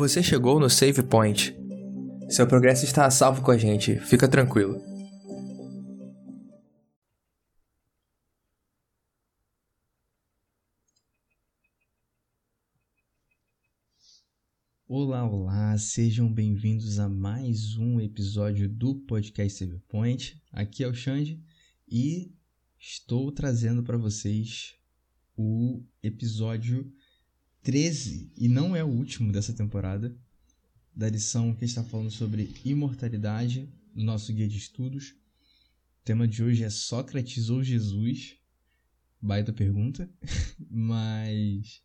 Você chegou no Save Point. Seu progresso está a salvo com a gente, fica tranquilo. Olá, olá, sejam bem-vindos a mais um episódio do podcast Save Point. Aqui é o Xande e estou trazendo para vocês o episódio 13, e não é o último dessa temporada, da lição que está falando sobre imortalidade no nosso guia de estudos. O tema de hoje é Sócrates ou Jesus? Baita pergunta, mas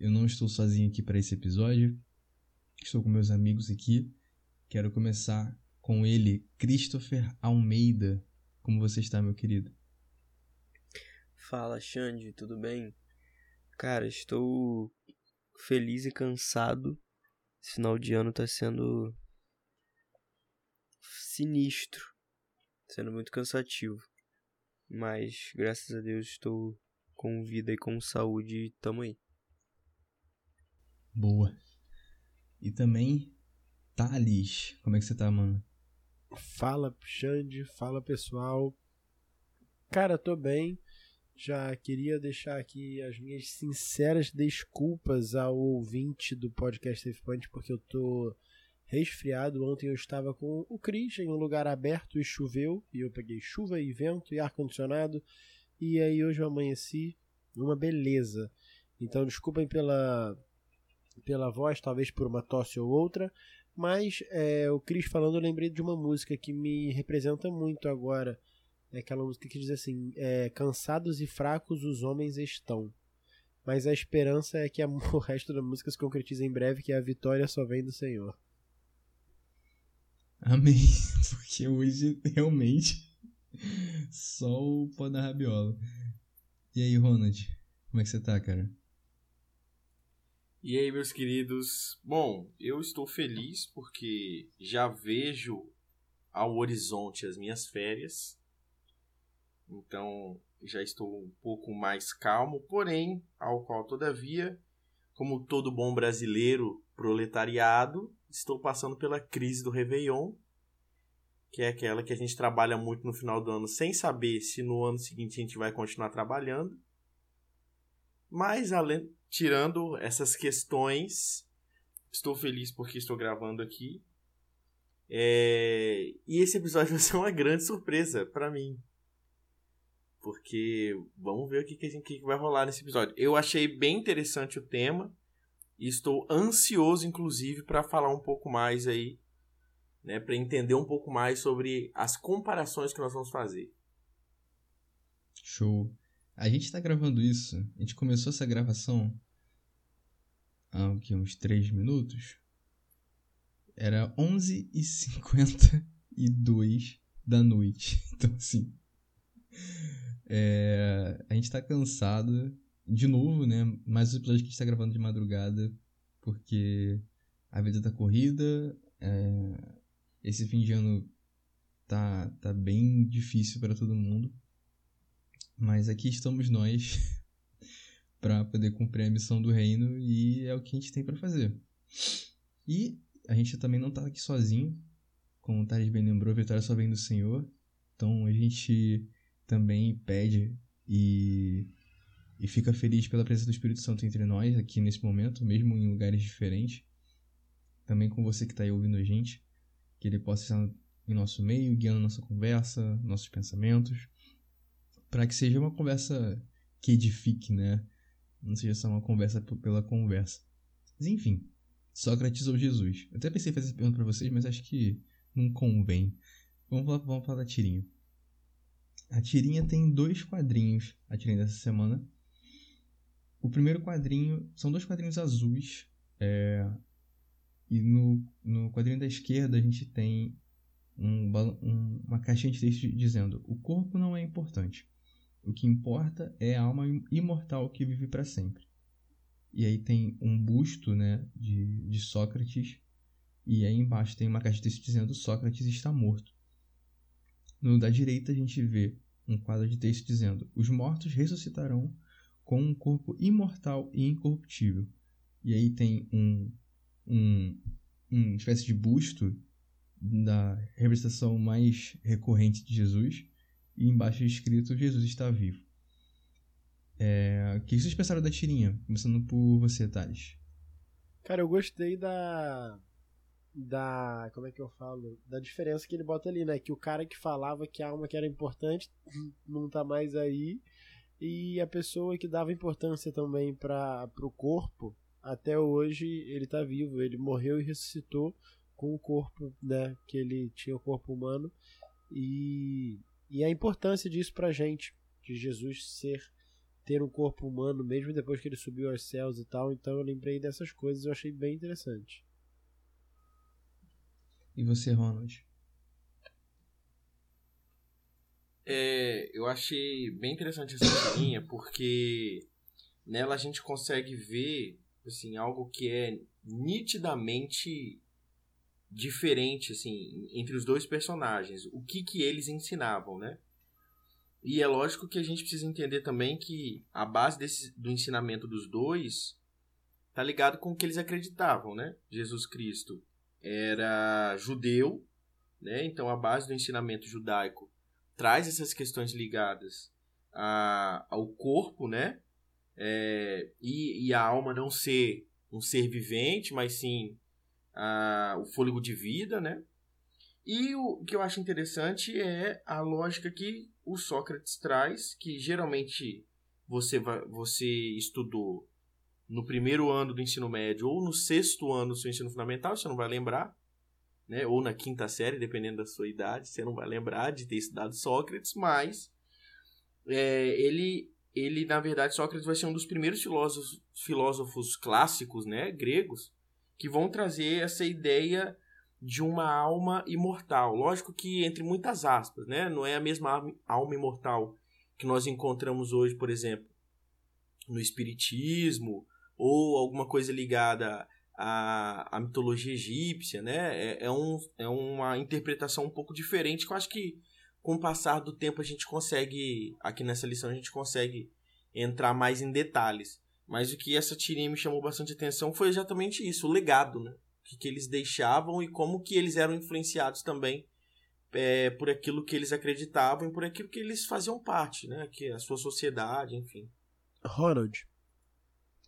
eu não estou sozinho aqui para esse episódio. Estou com meus amigos aqui. Quero começar com ele, Christopher Almeida. Como você está, meu querido? Fala, Xande, tudo bem? Cara, estou feliz e cansado. Esse final de ano tá sendo sinistro, sendo muito cansativo. Mas graças a Deus estou com vida e com saúde e tamo aí. Boa. E também Thales, como é que você tá, mano? Fala, Xande, fala pessoal. Cara, tô bem. Já queria deixar aqui as minhas sinceras desculpas ao ouvinte do podcast Safe Point, porque eu tô resfriado. Ontem eu estava com o Cris em um lugar aberto e choveu, e eu peguei chuva e vento e ar-condicionado, e aí hoje eu amanheci uma beleza. Então desculpem pela, pela voz, talvez por uma tosse ou outra, mas é, o Cris falando, eu lembrei de uma música que me representa muito agora é aquela música que diz assim: é, Cansados e fracos os homens estão. Mas a esperança é que a, o resto da música se concretize em breve, que a vitória só vem do Senhor. Amém. Porque hoje realmente só o pó da rabiola. E aí, Ronald, como é que você tá, cara? E aí, meus queridos? Bom, eu estou feliz porque já vejo ao horizonte as minhas férias. Então já estou um pouco mais calmo, porém, ao qual todavia, como todo bom brasileiro proletariado, estou passando pela crise do Réveillon, que é aquela que a gente trabalha muito no final do ano sem saber se no ano seguinte a gente vai continuar trabalhando. Mas além, tirando essas questões, estou feliz porque estou gravando aqui. É... E esse episódio vai ser uma grande surpresa para mim. Porque vamos ver o que, que, que vai rolar nesse episódio. Eu achei bem interessante o tema. E estou ansioso, inclusive, para falar um pouco mais aí. Né, para entender um pouco mais sobre as comparações que nós vamos fazer. Show. A gente está gravando isso. A gente começou essa gravação há uns 3 minutos. Era 11h52 da noite. Então, assim. É, a gente tá cansado de novo, né? Mais um episódio que a gente tá gravando de madrugada, porque a vida tá corrida. É, esse fim de ano tá, tá bem difícil para todo mundo. Mas aqui estamos nós para poder cumprir a missão do reino e é o que a gente tem para fazer. E a gente também não tá aqui sozinho. Como o Thales bem lembrou, a vitória só vem do Senhor. Então a gente também pede e, e fica feliz pela presença do Espírito Santo entre nós aqui nesse momento, mesmo em lugares diferentes. Também com você que está aí ouvindo a gente, que ele possa estar em nosso meio, guiando nossa conversa, nossos pensamentos, para que seja uma conversa que edifique, né? Não seja só uma conversa pela conversa. Mas enfim, Sócrates ou Jesus? Eu até pensei em fazer essa pergunta para vocês, mas acho que não convém. Vamos falar, vamos falar da tirinha. A tirinha tem dois quadrinhos, a tirinha dessa semana. O primeiro quadrinho são dois quadrinhos azuis. É, e no, no quadrinho da esquerda a gente tem um, um, uma caixinha de texto dizendo: O corpo não é importante. O que importa é a alma imortal que vive para sempre. E aí tem um busto né, de, de Sócrates. E aí embaixo tem uma caixa de texto dizendo: Sócrates está morto. No da direita a gente vê um quadro de texto dizendo: Os mortos ressuscitarão com um corpo imortal e incorruptível. E aí tem um, um, uma espécie de busto da representação mais recorrente de Jesus e embaixo é escrito Jesus está vivo. É, o que vocês pensaram da tirinha? Começando por você, Thales. Cara, eu gostei da. Da. Como é que eu falo? Da diferença que ele bota ali, né? Que o cara que falava que a alma que era importante não tá mais aí. E a pessoa que dava importância também para o corpo, até hoje ele tá vivo. Ele morreu e ressuscitou com o corpo, né? Que ele tinha o corpo humano. E, e a importância disso pra gente, de Jesus ser ter um corpo humano mesmo depois que ele subiu aos céus e tal. Então eu lembrei dessas coisas, eu achei bem interessante. E você, Ronald? É, eu achei bem interessante essa linha porque nela a gente consegue ver assim algo que é nitidamente diferente assim entre os dois personagens o que que eles ensinavam né e é lógico que a gente precisa entender também que a base desse, do ensinamento dos dois tá ligado com o que eles acreditavam, né? Jesus Cristo era judeu, né? Então a base do ensinamento judaico traz essas questões ligadas a, ao corpo, né? É, e, e a alma não ser um ser vivente, mas sim a, o fôlego de vida, né? E o que eu acho interessante é a lógica que o Sócrates traz, que geralmente você, você estudou no primeiro ano do ensino médio ou no sexto ano do seu ensino fundamental, você não vai lembrar, né? ou na quinta série, dependendo da sua idade, você não vai lembrar de ter estudado Sócrates, mas é, ele, ele, na verdade, Sócrates vai ser um dos primeiros filósofos, filósofos clássicos né? gregos que vão trazer essa ideia de uma alma imortal. Lógico que entre muitas aspas, né? Não é a mesma alma imortal que nós encontramos hoje, por exemplo, no espiritismo ou alguma coisa ligada à, à mitologia egípcia, né? É, é, um, é uma interpretação um pouco diferente que eu acho que com o passar do tempo a gente consegue, aqui nessa lição a gente consegue entrar mais em detalhes. Mas o que essa tirinha me chamou bastante atenção foi exatamente isso, o legado, né? que, que eles deixavam e como que eles eram influenciados também é, por aquilo que eles acreditavam e por aquilo que eles faziam parte, né? Que a sua sociedade, enfim. Ronald,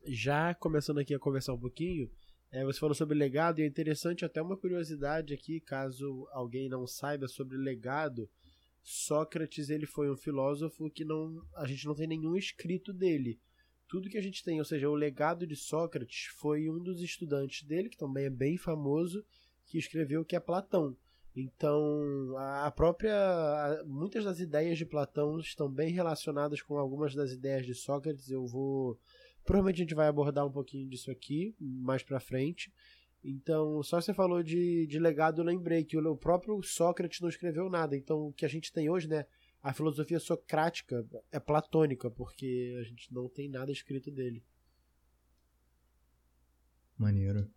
já começando aqui a conversar um pouquinho, é, você falou sobre legado e é interessante até uma curiosidade aqui, caso alguém não saiba sobre legado. Sócrates ele foi um filósofo que não a gente não tem nenhum escrito dele tudo que a gente tem, ou seja, o legado de Sócrates foi um dos estudantes dele, que também é bem famoso, que escreveu que é Platão. Então, a própria muitas das ideias de Platão estão bem relacionadas com algumas das ideias de Sócrates. Eu vou provavelmente a gente vai abordar um pouquinho disso aqui mais para frente. Então, só você falou de, de legado, eu lembrei que o próprio Sócrates não escreveu nada. Então, o que a gente tem hoje, né, a filosofia socrática é platônica, porque a gente não tem nada escrito dele. Maneiro.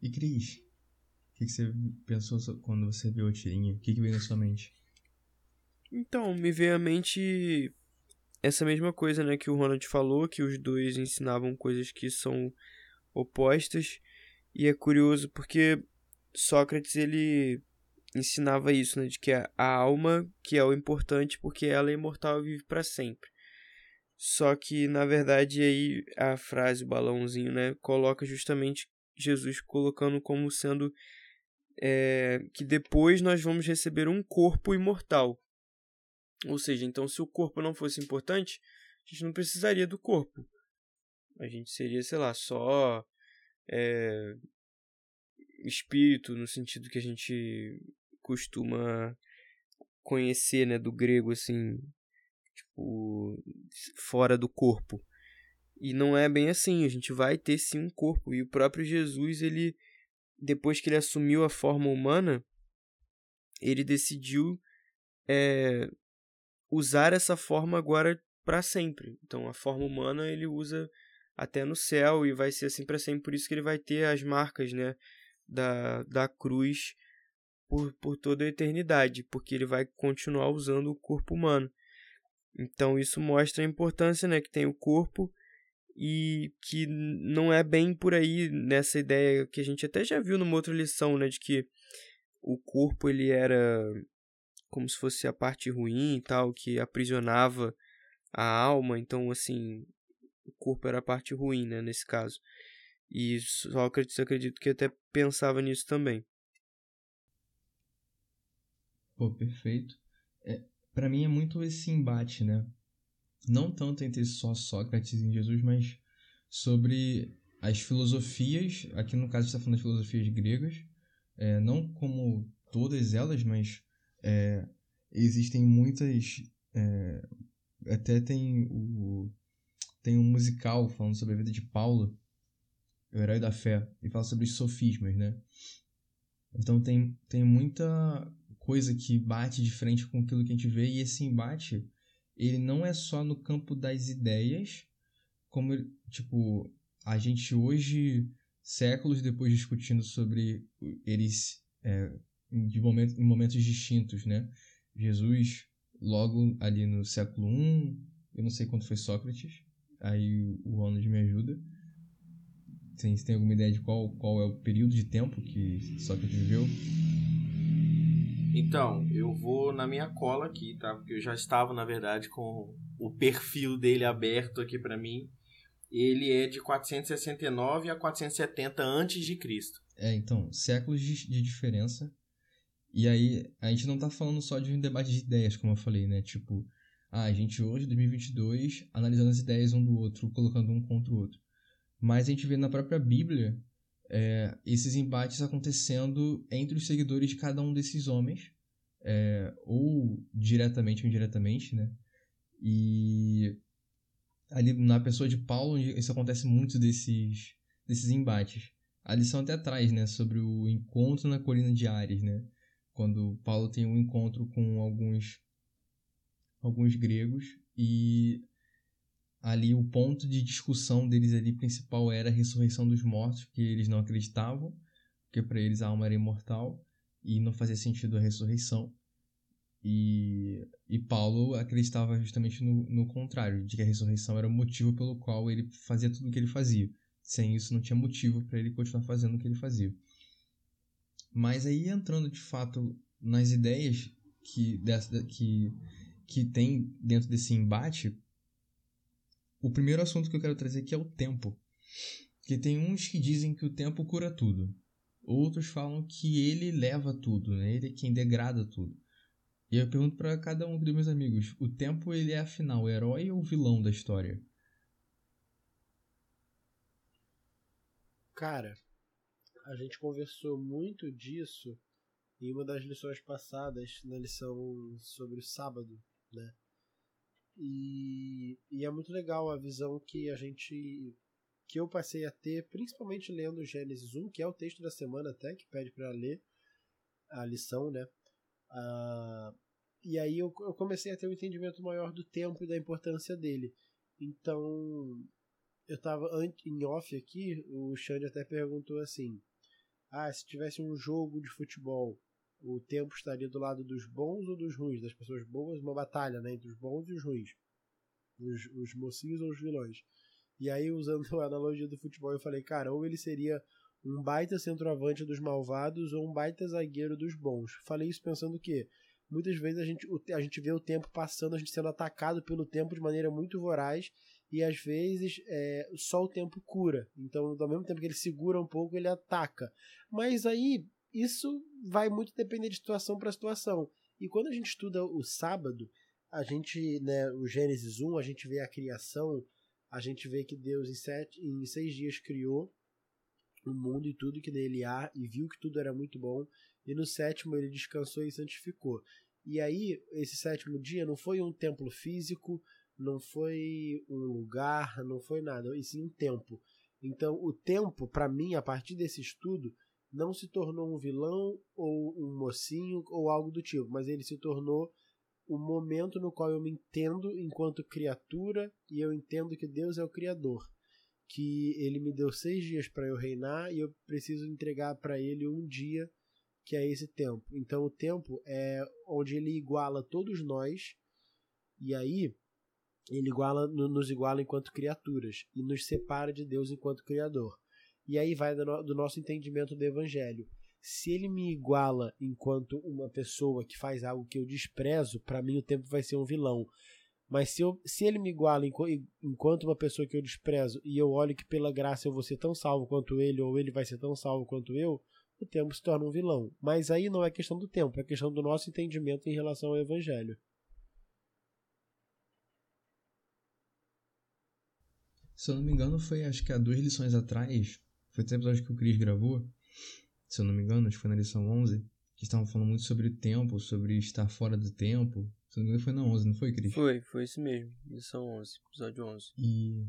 E Cris, o que, que, você pensou quando você viu a tirinha? O que, que veio na sua mente? Então, me veio à mente essa mesma coisa, né, que o Ronald falou, que os dois ensinavam coisas que são opostas. E é curioso porque Sócrates, ele ensinava isso, né, de que a alma que é o importante porque ela é imortal e vive para sempre. Só que na verdade aí a frase o balãozinho, né, coloca justamente Jesus colocando como sendo é, que depois nós vamos receber um corpo imortal. Ou seja, então se o corpo não fosse importante, a gente não precisaria do corpo. A gente seria, sei lá, só é, espírito no sentido que a gente costuma conhecer, né, do grego assim, tipo, fora do corpo. E não é bem assim, a gente vai ter sim um corpo e o próprio Jesus, ele depois que ele assumiu a forma humana, ele decidiu é, usar essa forma agora para sempre. Então a forma humana ele usa até no céu e vai ser assim para sempre, por isso que ele vai ter as marcas, né, da, da cruz por, por toda a eternidade, porque ele vai continuar usando o corpo humano. Então isso mostra a importância né, que tem o corpo e que não é bem por aí nessa ideia que a gente até já viu numa outra lição, né, de que o corpo ele era como se fosse a parte ruim e tal, que aprisionava a alma, então assim, o corpo era a parte ruim, né, nesse caso. E Sócrates, acredito que até pensava nisso também. Pô, perfeito. É, para mim é muito esse embate, né? Não tanto entre só Sócrates e Jesus, mas sobre as filosofias, aqui no caso está falando das filosofias gregas, é, não como todas elas, mas é, existem muitas. É, até tem o tem um musical falando sobre a vida de Paulo, o herói da fé, e fala sobre os sofismas, né? Então tem, tem muita coisa que bate de frente com aquilo que a gente vê, e esse embate, ele não é só no campo das ideias, como, tipo, a gente hoje, séculos depois discutindo sobre eles é, de momento, em momentos distintos, né? Jesus, logo ali no século I, eu não sei quanto foi Sócrates, aí o Ronald me ajuda. Tem, você tem alguma ideia de qual, qual é o período de tempo que Sócrates viveu? Então, eu vou na minha cola aqui, tá? Porque eu já estava, na verdade, com o perfil dele aberto aqui para mim. Ele é de 469 a 470 antes de Cristo. É, então, séculos de, de diferença. E aí, a gente não tá falando só de um debate de ideias, como eu falei, né? Tipo, ah, a gente hoje, 2022, analisando as ideias um do outro, colocando um contra o outro. Mas a gente vê na própria Bíblia é, esses embates acontecendo entre os seguidores de cada um desses homens, é, ou diretamente ou indiretamente, né? E ali na pessoa de Paulo, isso acontece muito desses, desses embates. A lição até traz, né, sobre o encontro na colina de Ares, né? Quando Paulo tem um encontro com alguns alguns gregos e ali o ponto de discussão deles ali principal era a ressurreição dos mortos, que eles não acreditavam, porque para eles a alma era imortal e não fazia sentido a ressurreição. E, e Paulo acreditava justamente no, no contrário, de que a ressurreição era o motivo pelo qual ele fazia tudo o que ele fazia. Sem isso não tinha motivo para ele continuar fazendo o que ele fazia. Mas aí entrando de fato nas ideias que, dessa, que, que tem dentro desse embate, o primeiro assunto que eu quero trazer aqui é o tempo. Que tem uns que dizem que o tempo cura tudo. Outros falam que ele leva tudo, né? ele é quem degrada tudo. E eu pergunto para cada um dos meus amigos: o tempo ele é afinal o herói ou o vilão da história? Cara, a gente conversou muito disso em uma das lições passadas, na lição sobre o sábado, né? E, e é muito legal a visão que a gente que eu passei a ter, principalmente lendo Gênesis 1, que é o texto da semana até, que pede para ler a lição, né? Ah, e aí eu, eu comecei a ter um entendimento maior do tempo e da importância dele. Então, eu tava em off aqui, o Xande até perguntou assim: ah, se tivesse um jogo de futebol, o tempo estaria do lado dos bons ou dos ruins, das pessoas boas, uma batalha né, entre os bons e os ruins, os, os mocinhos ou os vilões. E aí, usando a analogia do futebol, eu falei, cara, ou ele seria um baita centroavante dos malvados ou um baita zagueiro dos bons. Falei isso pensando que muitas vezes a gente, a gente vê o tempo passando, a gente sendo atacado pelo tempo de maneira muito voraz e às vezes é, só o tempo cura. Então, ao mesmo tempo que ele segura um pouco, ele ataca. Mas aí isso vai muito depender de situação para situação. E quando a gente estuda o sábado, a gente, né, o Gênesis 1, a gente vê a criação, a gente vê que Deus em, sete, em seis dias criou o mundo e tudo que nele há, e viu que tudo era muito bom, e no sétimo ele descansou e santificou. E aí, esse sétimo dia não foi um templo físico, não foi um lugar, não foi nada, e sim um tempo. Então, o tempo, para mim, a partir desse estudo, não se tornou um vilão ou um mocinho ou algo do tipo, mas ele se tornou o momento no qual eu me entendo enquanto criatura e eu entendo que Deus é o Criador. Que ele me deu seis dias para eu reinar e eu preciso entregar para ele um dia, que é esse tempo. Então, o tempo é onde ele iguala todos nós, e aí Ele iguala, nos iguala enquanto criaturas e nos separa de Deus enquanto Criador. E aí vai do, no, do nosso entendimento do Evangelho. Se ele me iguala enquanto uma pessoa que faz algo que eu desprezo, para mim o tempo vai ser um vilão. Mas se, eu, se ele me iguala enquanto uma pessoa que eu desprezo e eu olho que pela graça eu vou ser tão salvo quanto ele, ou ele vai ser tão salvo quanto eu, o tempo se torna um vilão. Mas aí não é questão do tempo, é questão do nosso entendimento em relação ao evangelho. Se eu não me engano, foi acho que há duas lições atrás, foi o episódio que o Cris gravou, se eu não me engano, acho que foi na lição 11, que estavam falando muito sobre o tempo, sobre estar fora do tempo. Se não me engano, foi na 11, não foi, Cris? Foi, foi isso mesmo, lição 11, episódio 11. E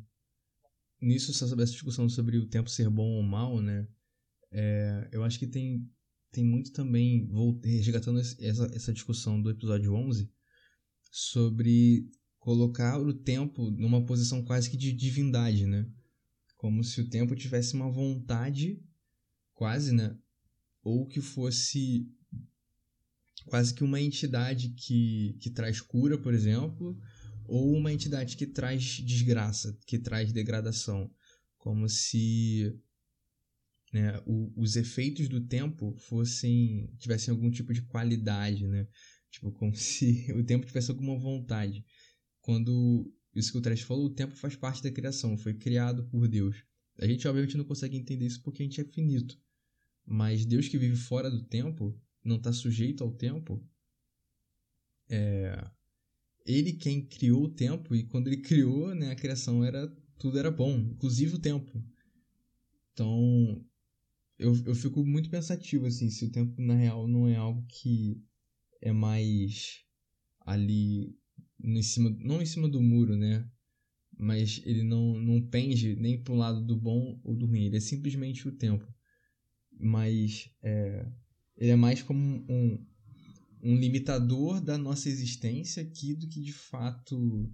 nisso, só sobre essa discussão sobre o tempo ser bom ou mal, né? É, eu acho que tem, tem muito também, vou resgatando essa, essa discussão do episódio 11, sobre colocar o tempo numa posição quase que de divindade, né? Como se o tempo tivesse uma vontade, quase, né? Ou que fosse quase que uma entidade que, que traz cura, por exemplo, ou uma entidade que traz desgraça, que traz degradação. Como se né, o, os efeitos do tempo fossem tivessem algum tipo de qualidade, né? Tipo, como se o tempo tivesse alguma vontade. Quando isso que o Trash falou, o tempo faz parte da criação, foi criado por Deus. A gente obviamente não consegue entender isso porque a gente é finito. Mas Deus que vive fora do tempo, não está sujeito ao tempo, é ele quem criou o tempo e quando ele criou, né, a criação era tudo era bom, inclusive o tempo. Então, eu, eu fico muito pensativo, assim, se o tempo, na real, não é algo que é mais ali em cima, não em cima do muro, né? Mas ele não, não pende nem para o lado do bom ou do ruim, ele é simplesmente o tempo. Mas é, ele é mais como um, um limitador da nossa existência aqui do que de fato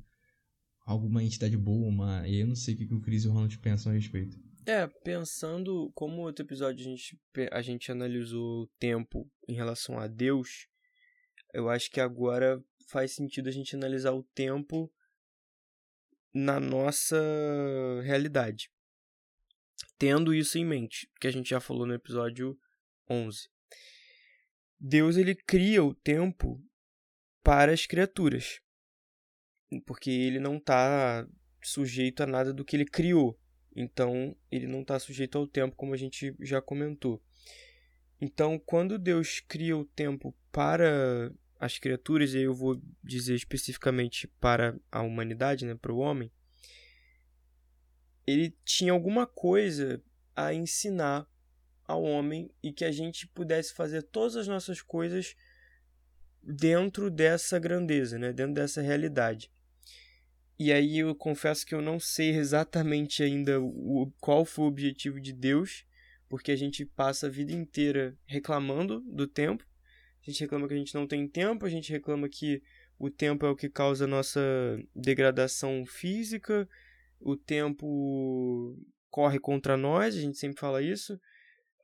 alguma entidade boa, uma... Eu não sei o que o Chris e o Ronald pensam a respeito. É, pensando como outro episódio a gente, a gente analisou o tempo em relação a Deus, eu acho que agora faz sentido a gente analisar o tempo na nossa realidade. Tendo isso em mente, que a gente já falou no episódio 11. Deus ele cria o tempo para as criaturas. Porque ele não está sujeito a nada do que ele criou. Então, ele não está sujeito ao tempo, como a gente já comentou. Então, quando Deus cria o tempo para as criaturas, e eu vou dizer especificamente para a humanidade, né, para o homem, ele tinha alguma coisa a ensinar ao homem e que a gente pudesse fazer todas as nossas coisas dentro dessa grandeza, né, dentro dessa realidade. E aí eu confesso que eu não sei exatamente ainda o, qual foi o objetivo de Deus, porque a gente passa a vida inteira reclamando do tempo. A gente reclama que a gente não tem tempo, a gente reclama que o tempo é o que causa a nossa degradação física, o tempo corre contra nós, a gente sempre fala isso.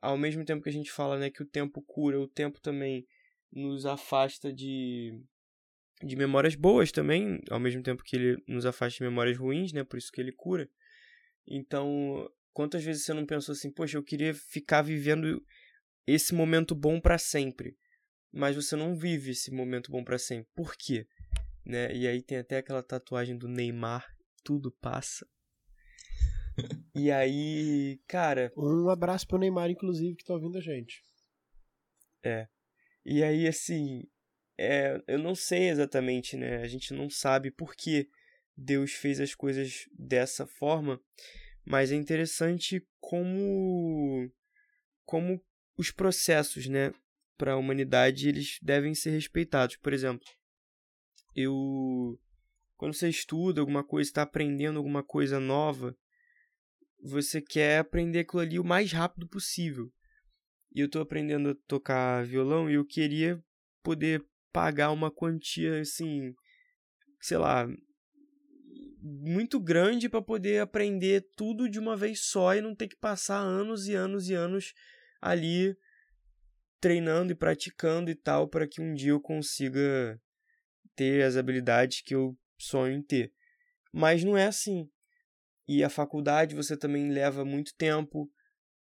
Ao mesmo tempo que a gente fala né, que o tempo cura, o tempo também nos afasta de de memórias boas também, ao mesmo tempo que ele nos afasta de memórias ruins, né? Por isso que ele cura. Então, quantas vezes você não pensou assim, poxa, eu queria ficar vivendo esse momento bom para sempre, mas você não vive esse momento bom para sempre. Por quê? Né? E aí tem até aquela tatuagem do Neymar, tudo passa. e aí, cara, um abraço pro Neymar inclusive que tá ouvindo a gente. É. E aí assim, é, eu não sei exatamente, né? A gente não sabe por que Deus fez as coisas dessa forma, mas é interessante como como os processos, né, para a humanidade eles devem ser respeitados. Por exemplo, eu quando você estuda alguma coisa, está aprendendo alguma coisa nova, você quer aprender aquilo ali o mais rápido possível. E eu estou aprendendo a tocar violão e eu queria poder pagar uma quantia assim, sei lá, muito grande para poder aprender tudo de uma vez só e não ter que passar anos e anos e anos ali treinando e praticando e tal para que um dia eu consiga ter as habilidades que eu sonho em ter. Mas não é assim. E a faculdade você também leva muito tempo.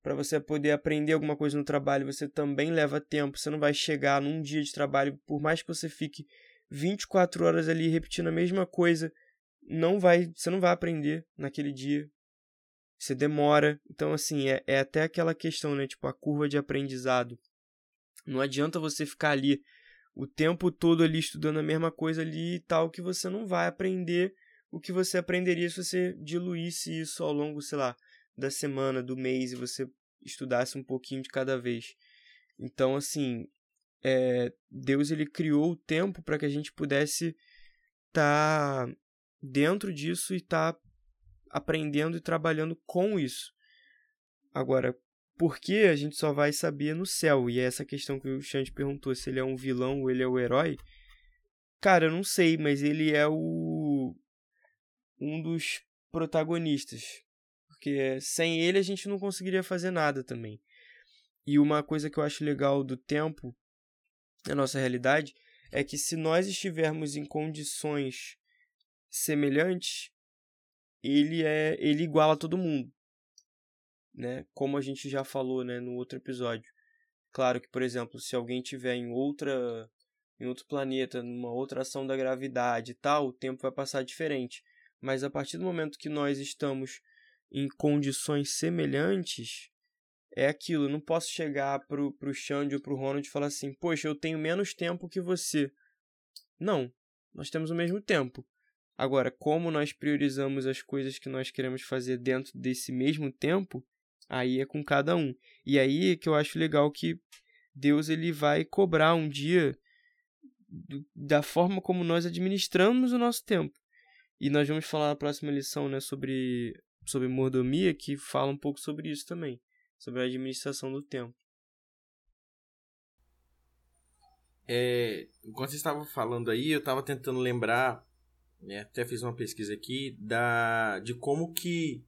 Para você poder aprender alguma coisa no trabalho, você também leva tempo. Você não vai chegar num dia de trabalho, por mais que você fique 24 horas ali repetindo a mesma coisa, não vai, você não vai aprender naquele dia. Você demora. Então, assim, é, é até aquela questão, né? Tipo, a curva de aprendizado. Não adianta você ficar ali o tempo todo ali estudando a mesma coisa ali e tal, que você não vai aprender o que você aprenderia se você diluísse isso ao longo, sei lá, da semana, do mês e você estudasse um pouquinho de cada vez. Então, assim, é, Deus ele criou o tempo para que a gente pudesse estar tá dentro disso e estar tá aprendendo e trabalhando com isso. Agora, por que a gente só vai saber no céu? E é essa questão que o Xande perguntou, se ele é um vilão ou ele é o herói. Cara, eu não sei, mas ele é o um dos protagonistas. Porque sem ele a gente não conseguiria fazer nada também. E uma coisa que eu acho legal do tempo, na nossa realidade, é que se nós estivermos em condições semelhantes, ele é ele iguala todo mundo, né? Como a gente já falou, né, no outro episódio. Claro que, por exemplo, se alguém tiver em outra em outro planeta, numa outra ação da gravidade e tal, o tempo vai passar diferente. Mas a partir do momento que nós estamos em condições semelhantes, é aquilo. Eu não posso chegar pro, pro Xande ou pro Ronald e falar assim: Poxa, eu tenho menos tempo que você. Não, nós temos o mesmo tempo. Agora, como nós priorizamos as coisas que nós queremos fazer dentro desse mesmo tempo, aí é com cada um. E aí é que eu acho legal que Deus ele vai cobrar um dia da forma como nós administramos o nosso tempo. E nós vamos falar na próxima lição né, sobre, sobre mordomia, que fala um pouco sobre isso também, sobre a administração do tempo. É, enquanto você estava falando aí, eu estava tentando lembrar né? Até fiz uma pesquisa aqui da de como que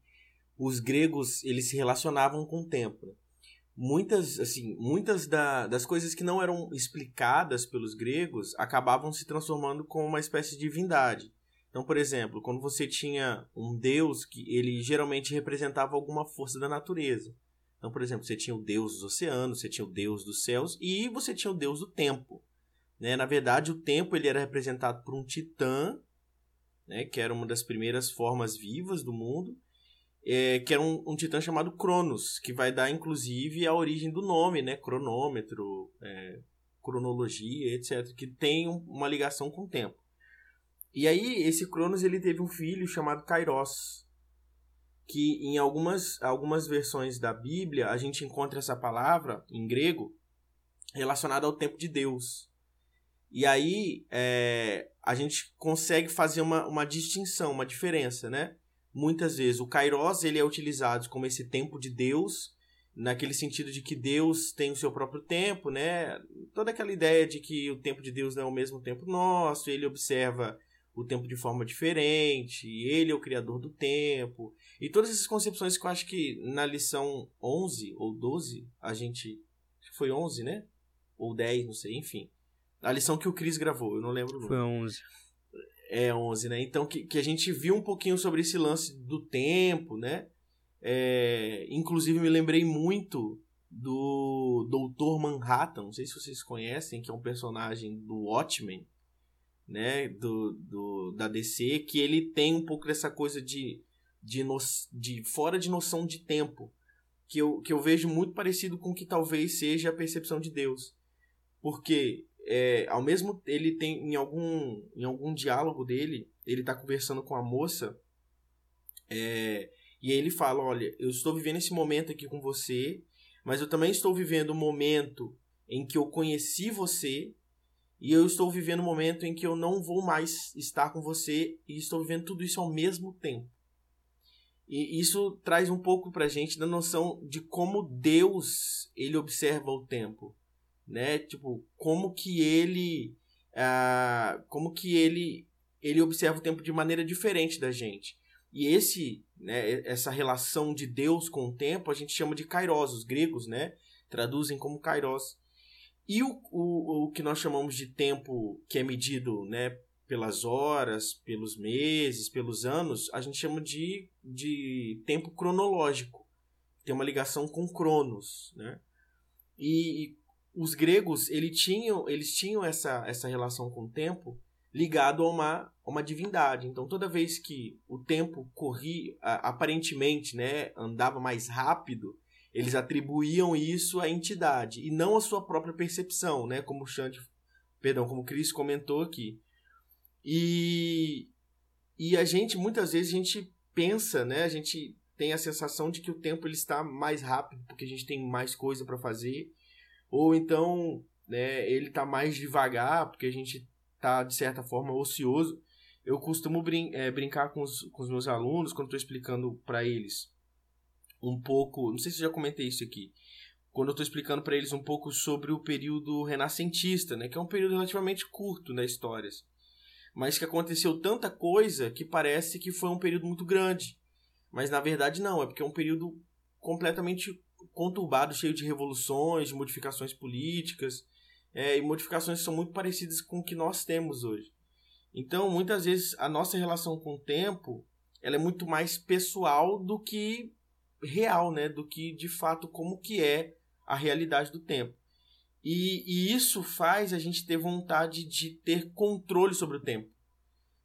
os gregos eles se relacionavam com o tempo. Né? Muitas assim, muitas da, das coisas que não eram explicadas pelos gregos acabavam se transformando com uma espécie de divindade. Então, por exemplo, quando você tinha um deus que ele geralmente representava alguma força da natureza. Então, por exemplo, você tinha o deus dos oceanos, você tinha o deus dos céus e você tinha o deus do tempo. Né? Na verdade, o tempo ele era representado por um titã né, que era uma das primeiras formas vivas do mundo, é, que era um, um, titã chamado Cronos, que vai dar inclusive a origem do nome, né, cronômetro, é, cronologia, etc., que tem uma ligação com o tempo. E aí esse Cronos ele teve um filho chamado Kairos, que em algumas, algumas versões da Bíblia a gente encontra essa palavra em grego relacionada ao tempo de Deus. E aí é, a gente consegue fazer uma, uma distinção, uma diferença, né? Muitas vezes o Kairos ele é utilizado como esse tempo de Deus, naquele sentido de que Deus tem o seu próprio tempo, né? Toda aquela ideia de que o tempo de Deus não é o mesmo tempo nosso, ele observa o tempo de forma diferente, ele é o criador do tempo. E todas essas concepções que eu acho que na lição 11 ou 12, a gente. Foi 11, né? Ou 10, não sei, enfim. A lição que o Cris gravou, eu não lembro. Foi 11. É 11, né? Então, que, que a gente viu um pouquinho sobre esse lance do tempo, né? É, inclusive, me lembrei muito do Doutor Manhattan, não sei se vocês conhecem, que é um personagem do Watchmen, né? Do, do, da DC, que ele tem um pouco dessa coisa de, de, no, de fora de noção de tempo, que eu, que eu vejo muito parecido com o que talvez seja a percepção de Deus. Porque é, ao mesmo ele tem em algum em algum diálogo dele ele está conversando com a moça é, e ele fala olha eu estou vivendo esse momento aqui com você mas eu também estou vivendo o um momento em que eu conheci você e eu estou vivendo o um momento em que eu não vou mais estar com você e estou vivendo tudo isso ao mesmo tempo. E isso traz um pouco para gente da noção de como Deus ele observa o tempo né? Tipo, como que ele ah, como que ele ele observa o tempo de maneira diferente da gente. E esse, né, essa relação de Deus com o tempo, a gente chama de kairos, os gregos, né, traduzem como kairos. E o, o, o que nós chamamos de tempo que é medido, né, pelas horas, pelos meses, pelos anos, a gente chama de, de tempo cronológico. Tem uma ligação com Cronos, né? E, os gregos, ele tinham, eles tinham essa, essa relação com o tempo ligado a uma, uma divindade. Então, toda vez que o tempo corria, aparentemente, né, andava mais rápido, eles atribuíam isso à entidade e não à sua própria percepção, né, como o Xande, perdão, como Cris comentou aqui. E, e a gente, muitas vezes, a gente pensa, né? A gente tem a sensação de que o tempo ele está mais rápido, porque a gente tem mais coisa para fazer. Ou então, né, ele está mais devagar, porque a gente está, de certa forma, ocioso. Eu costumo brin é, brincar com os, com os meus alunos, quando estou explicando para eles um pouco... Não sei se eu já comentei isso aqui quando eu estou explicando para eles um pouco sobre o período renascentista, né, que é um período relativamente curto na história mas que aconteceu tanta coisa que parece que foi um período muito grande. Mas na verdade não, é porque é um período completamente conturbado, cheio de revoluções, modificações políticas, é, e modificações que são muito parecidas com o que nós temos hoje. Então, muitas vezes, a nossa relação com o tempo ela é muito mais pessoal do que real, né? do que de fato como que é a realidade do tempo. E, e isso faz a gente ter vontade de ter controle sobre o tempo.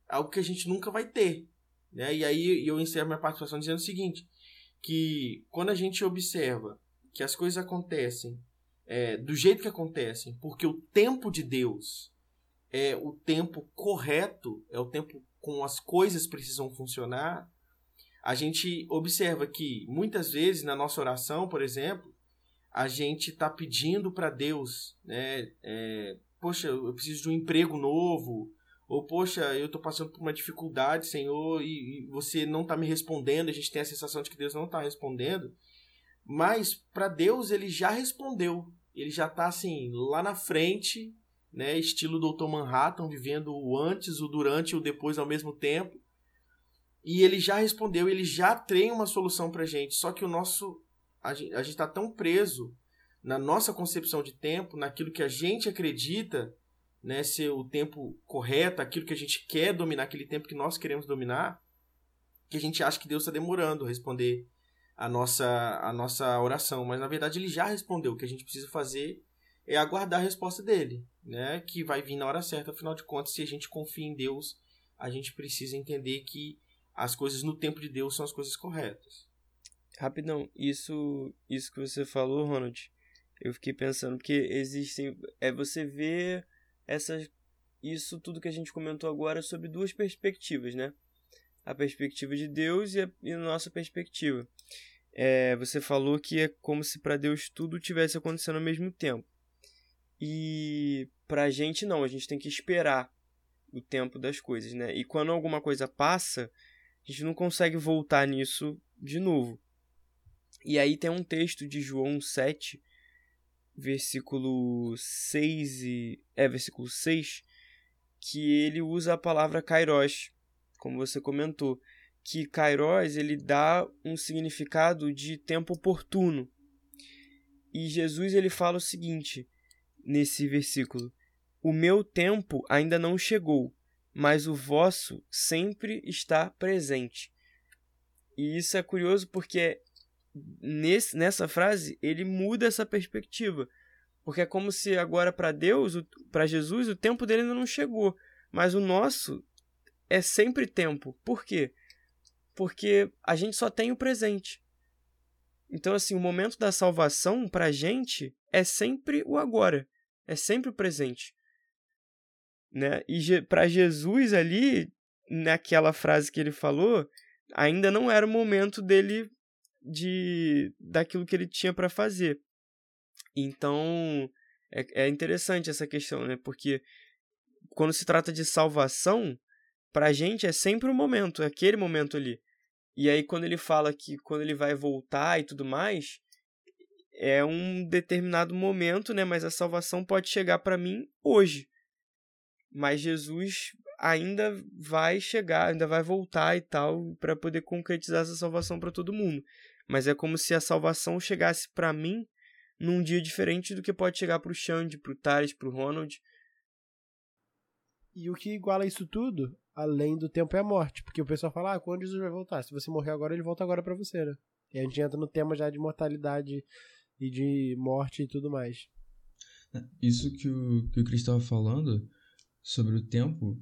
Algo que a gente nunca vai ter. Né? E aí eu encerro minha participação dizendo o seguinte: que quando a gente observa que as coisas acontecem é, do jeito que acontecem, porque o tempo de Deus é o tempo correto, é o tempo com as coisas precisam funcionar, a gente observa que muitas vezes na nossa oração, por exemplo, a gente está pedindo para Deus, né? É, poxa, eu preciso de um emprego novo, ou poxa, eu estou passando por uma dificuldade, Senhor, e, e você não está me respondendo. A gente tem a sensação de que Deus não está respondendo, mas para Deus ele já respondeu. Ele já está assim lá na frente, né? Estilo Dr. Manhattan, vivendo o antes, o durante e o depois ao mesmo tempo. E ele já respondeu, ele já tem uma solução para gente. Só que o nosso a gente está tão preso na nossa concepção de tempo, naquilo que a gente acredita né, ser o tempo correto, aquilo que a gente quer dominar, aquele tempo que nós queremos dominar, que a gente acha que Deus está demorando a responder a nossa, a nossa oração. Mas na verdade ele já respondeu. O que a gente precisa fazer é aguardar a resposta dele, né, que vai vir na hora certa. Afinal de contas, se a gente confia em Deus, a gente precisa entender que as coisas no tempo de Deus são as coisas corretas. Rapidão, isso, isso que você falou, Ronald, eu fiquei pensando, porque existem. É você ver essas, isso tudo que a gente comentou agora sobre duas perspectivas, né? A perspectiva de Deus e a, e a nossa perspectiva. É, você falou que é como se para Deus tudo tivesse acontecendo ao mesmo tempo. E para a gente não, a gente tem que esperar o tempo das coisas, né? E quando alguma coisa passa, a gente não consegue voltar nisso de novo. E aí tem um texto de João 7, versículo 6 e é versículo 6, que ele usa a palavra kairos, como você comentou, que kairos ele dá um significado de tempo oportuno. E Jesus ele fala o seguinte nesse versículo: O meu tempo ainda não chegou, mas o vosso sempre está presente. E isso é curioso porque nesse, nessa frase, ele muda essa perspectiva. Porque é como se agora para Deus, para Jesus, o tempo dele ainda não chegou. Mas o nosso é sempre tempo. Por quê? Porque a gente só tem o presente. Então, assim, o momento da salvação para a gente é sempre o agora. É sempre o presente. Né? E para Jesus ali, naquela frase que ele falou, ainda não era o momento dele de daquilo que ele tinha para fazer. Então, é, é interessante essa questão, né? Porque quando se trata de salvação, pra gente é sempre o momento, é aquele momento ali. E aí quando ele fala que quando ele vai voltar e tudo mais, é um determinado momento, né? Mas a salvação pode chegar para mim hoje. Mas Jesus ainda vai chegar, ainda vai voltar e tal, para poder concretizar essa salvação para todo mundo mas é como se a salvação chegasse para mim num dia diferente do que pode chegar para o Xande, para o Thales, para o Ronald. E o que iguala isso tudo, além do tempo, é a morte. Porque o pessoal fala, ah, quando Jesus vai voltar? Se você morrer agora, ele volta agora para você, né? E a gente entra no tema já de mortalidade e de morte e tudo mais. Isso que o, que o Cris estava falando sobre o tempo,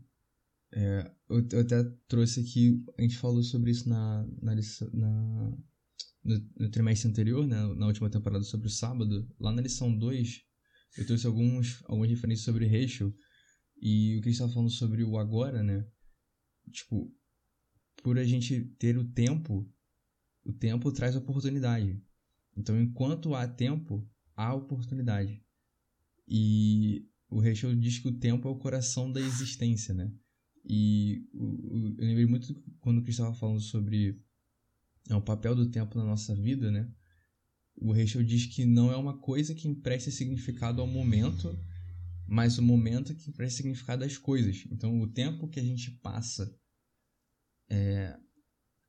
é, eu, eu, até trouxe aqui, a gente falou sobre isso na, na, na no, no, trimestre anterior, né, na última temporada sobre o sábado, lá na lição 2, eu trouxe alguns, algumas referências sobre Rachel, e o que estava falando sobre o agora, né, tipo, por a gente ter o tempo, o tempo traz oportunidade. Então, enquanto há tempo, há oportunidade. E o Rachel diz que o tempo é o coração da existência, né? E eu lembrei muito quando o Chris estava falando sobre é, o papel do tempo na nossa vida, né? O Rachel diz que não é uma coisa que empresta significado ao momento, mas o momento que empresta significado às coisas. Então, o tempo que a gente passa é,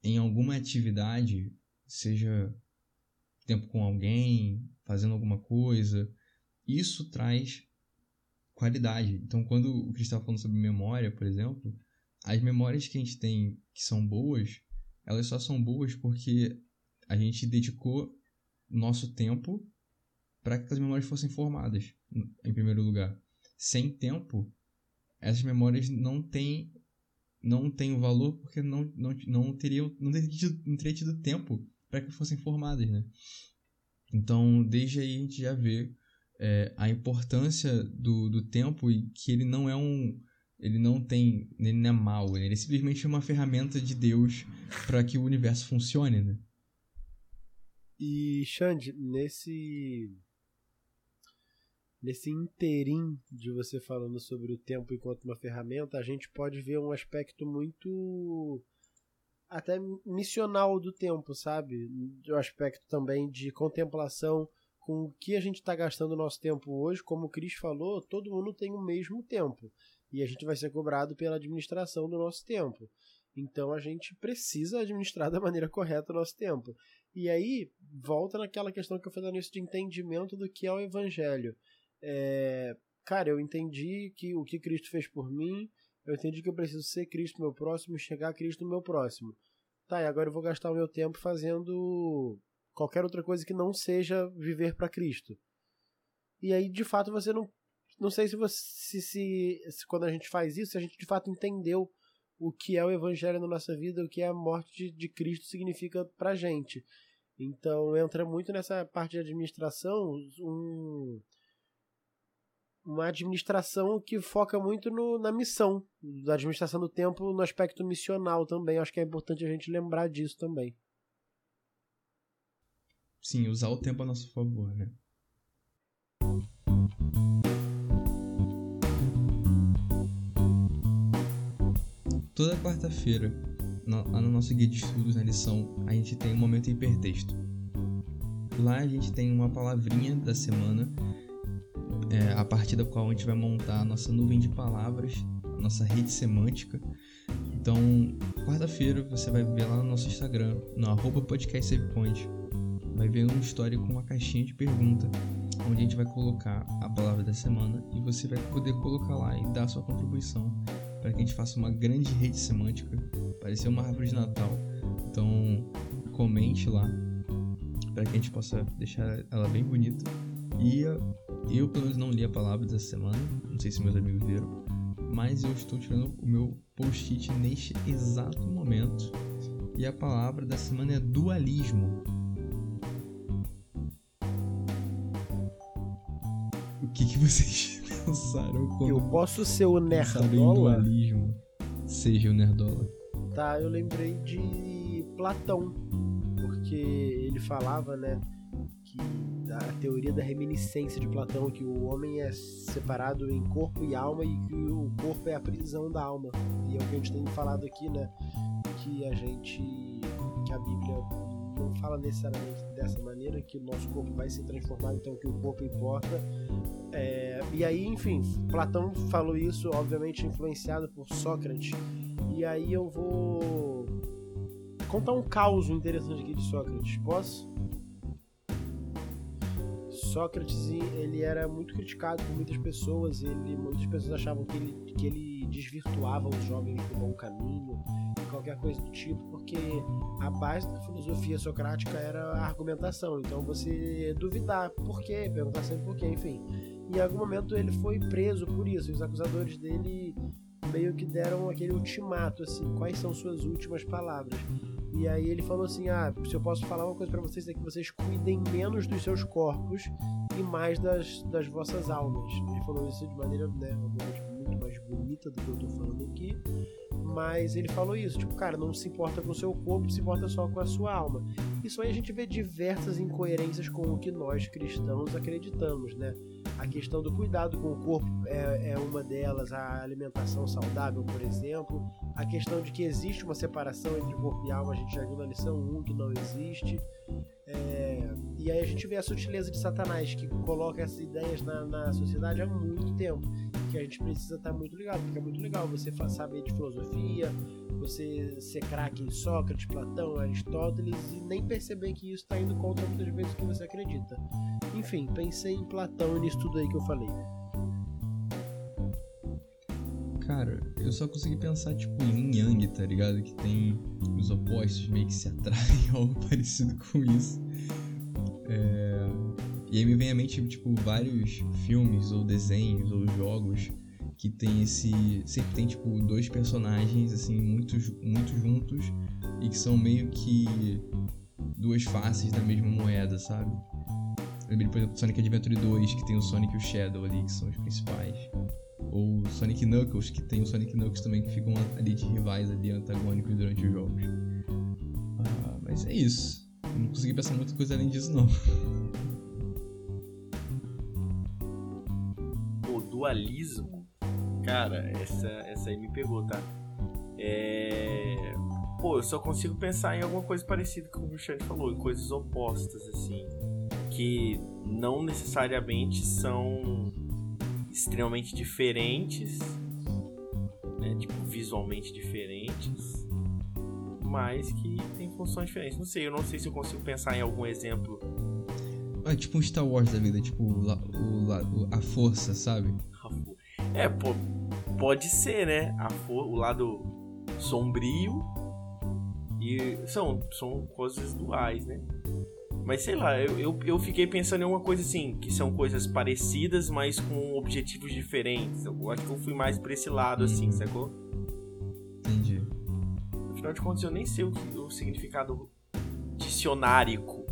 em alguma atividade, seja tempo com alguém, fazendo alguma coisa, isso traz qualidade. Então, quando o Cris estava falando sobre memória, por exemplo, as memórias que a gente tem que são boas, elas só são boas porque a gente dedicou nosso tempo para que as memórias fossem formadas, em primeiro lugar. Sem tempo, essas memórias não têm não têm o valor porque não, não, não, teriam, não, teria tido, não teria tido tempo para que fossem formadas, né? Então, desde aí a gente já vê é, a importância do, do tempo e que ele não é um ele não tem ele não é mal ele é simplesmente uma ferramenta de Deus para que o universo funcione né? E Xande nesse nesse interim de você falando sobre o tempo enquanto uma ferramenta a gente pode ver um aspecto muito até missional do tempo sabe? O aspecto também de contemplação com o que a gente está gastando o nosso tempo hoje, como o Cris falou, todo mundo tem o mesmo tempo. E a gente vai ser cobrado pela administração do nosso tempo. Então a gente precisa administrar da maneira correta o nosso tempo. E aí volta naquela questão que eu falei nisso de entendimento do que é o evangelho. É, cara, eu entendi que o que Cristo fez por mim, eu entendi que eu preciso ser Cristo meu próximo, chegar a Cristo meu próximo. Tá, e agora eu vou gastar o meu tempo fazendo qualquer outra coisa que não seja viver para Cristo. E aí, de fato, você não. Não sei se você. Se, se, se, quando a gente faz isso, a gente de fato entendeu o que é o Evangelho na nossa vida, o que é a morte de, de Cristo significa pra gente. Então entra muito nessa parte de administração um, uma administração que foca muito no, na missão, da administração do tempo no aspecto missional também. Acho que é importante a gente lembrar disso também. Sim, usar o tempo a nosso favor, né? Toda quarta-feira, lá no nosso guia de estudos, na lição, a gente tem um momento hipertexto. Lá a gente tem uma palavrinha da semana, é, a partir da qual a gente vai montar a nossa nuvem de palavras, a nossa rede semântica. Então, quarta-feira você vai ver lá no nosso Instagram, no arroba vai ver uma história com uma caixinha de pergunta, onde a gente vai colocar a palavra da semana e você vai poder colocar lá e dar sua contribuição para que a gente faça uma grande rede semântica, parecer uma árvore de Natal. Então, comente lá para que a gente possa deixar ela bem bonita. E eu, pelo menos, não li a palavra dessa semana, não sei se meus amigos viram, mas eu estou tirando o meu post-it neste exato momento. E a palavra da semana é dualismo. que, que vocês pensaram quando Eu posso ser o nerdola? dualismo. Seja o nerdola. Tá, eu lembrei de Platão, porque ele falava, né, que a teoria da reminiscência de Platão, que o homem é separado em corpo e alma e que o corpo é a prisão da alma. E é o que a gente tem falado aqui, né, que a gente que a Bíblia não fala necessariamente dessa maneira que o nosso corpo vai se transformar, então que o corpo importa, é, e aí, enfim, Platão falou isso, obviamente influenciado por Sócrates. E aí eu vou contar um caos interessante aqui de Sócrates. Posso? Sócrates ele era muito criticado por muitas pessoas. Ele, muitas pessoas achavam que ele, que ele que desvirtuavam os jovens do bom caminho, qualquer coisa do tipo, porque a base da filosofia socrática era a argumentação. Então você duvidar por quê, perguntar sempre por quê, enfim. Em algum momento ele foi preso por isso, e os acusadores dele meio que deram aquele ultimato, assim, quais são suas últimas palavras. E aí ele falou assim: Ah, se eu posso falar uma coisa para vocês é que vocês cuidem menos dos seus corpos e mais das, das vossas almas. Ele falou isso de maneira, né, muito mais bonita do que eu tô falando aqui. Mas ele falou isso, tipo, cara, não se importa com o seu corpo, se importa só com a sua alma. Isso aí a gente vê diversas incoerências com o que nós cristãos acreditamos, né? A questão do cuidado com o corpo é, é uma delas, a alimentação saudável, por exemplo. A questão de que existe uma separação entre corpo e alma, a gente já viu na lição 1 que não existe. É, e aí a gente vê a sutileza de Satanás, que coloca essas ideias na, na sociedade há muito tempo. Que a gente precisa estar muito ligado, porque é muito legal você saber de filosofia, você ser craque em Sócrates, Platão, Aristóteles e nem perceber que isso está indo contra muitas vezes o que você acredita. Enfim, pensei em Platão e nisso tudo aí que eu falei. Cara, eu só consegui pensar, tipo, em Yang, tá ligado? Que tem os opostos meio que se atraem, algo parecido com isso. É... E aí me vem à mente, tipo, vários filmes, ou desenhos, ou jogos que tem esse. Sempre tem, tipo, dois personagens, assim, muito, muito juntos e que são meio que duas faces da mesma moeda, sabe? Lembrei, por exemplo, Sonic Adventure 2, que tem o Sonic e o Shadow ali, que são os principais. Ou Sonic Knuckles, que tem o Sonic Knuckles também, que ficam ali de rivais ali, antagônicos durante os jogos. Ah, mas é isso. Não consegui pensar muita coisa além disso, não. dualismo, cara, essa, essa aí me pegou, tá? É. Pô, eu só consigo pensar em alguma coisa parecida com o que o Xande falou, em coisas opostas, assim. Que não necessariamente são extremamente diferentes, né, tipo visualmente diferentes, mas que tem funções diferentes. Não sei, eu não sei se eu consigo pensar em algum exemplo. É tipo um Star Wars da vida, tipo o, o, a força, sabe? É, pô, pode ser, né? O lado sombrio e são, são coisas duais, né? Mas sei lá, eu, eu, eu, fiquei pensando em uma coisa assim, que são coisas parecidas, mas com objetivos diferentes. Eu acho que eu fui mais pra esse lado, assim, uhum. sacou? Entendi. Afinal de contas, eu nem sei o, que, o significado dicionárico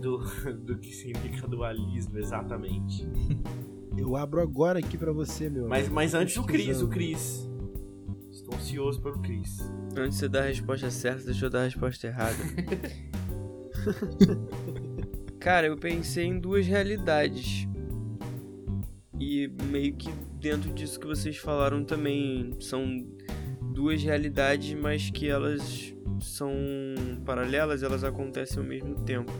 do, do que significa dualismo exatamente. Eu abro agora aqui para você, meu. Mas, mas antes o Cris, o Cris. Estou ansioso pelo Cris. Antes de você dar a resposta certa, deixa eu dar a resposta errada. Cara, eu pensei em duas realidades. E meio que dentro disso que vocês falaram também, são duas realidades, mas que elas são paralelas, elas acontecem ao mesmo tempo.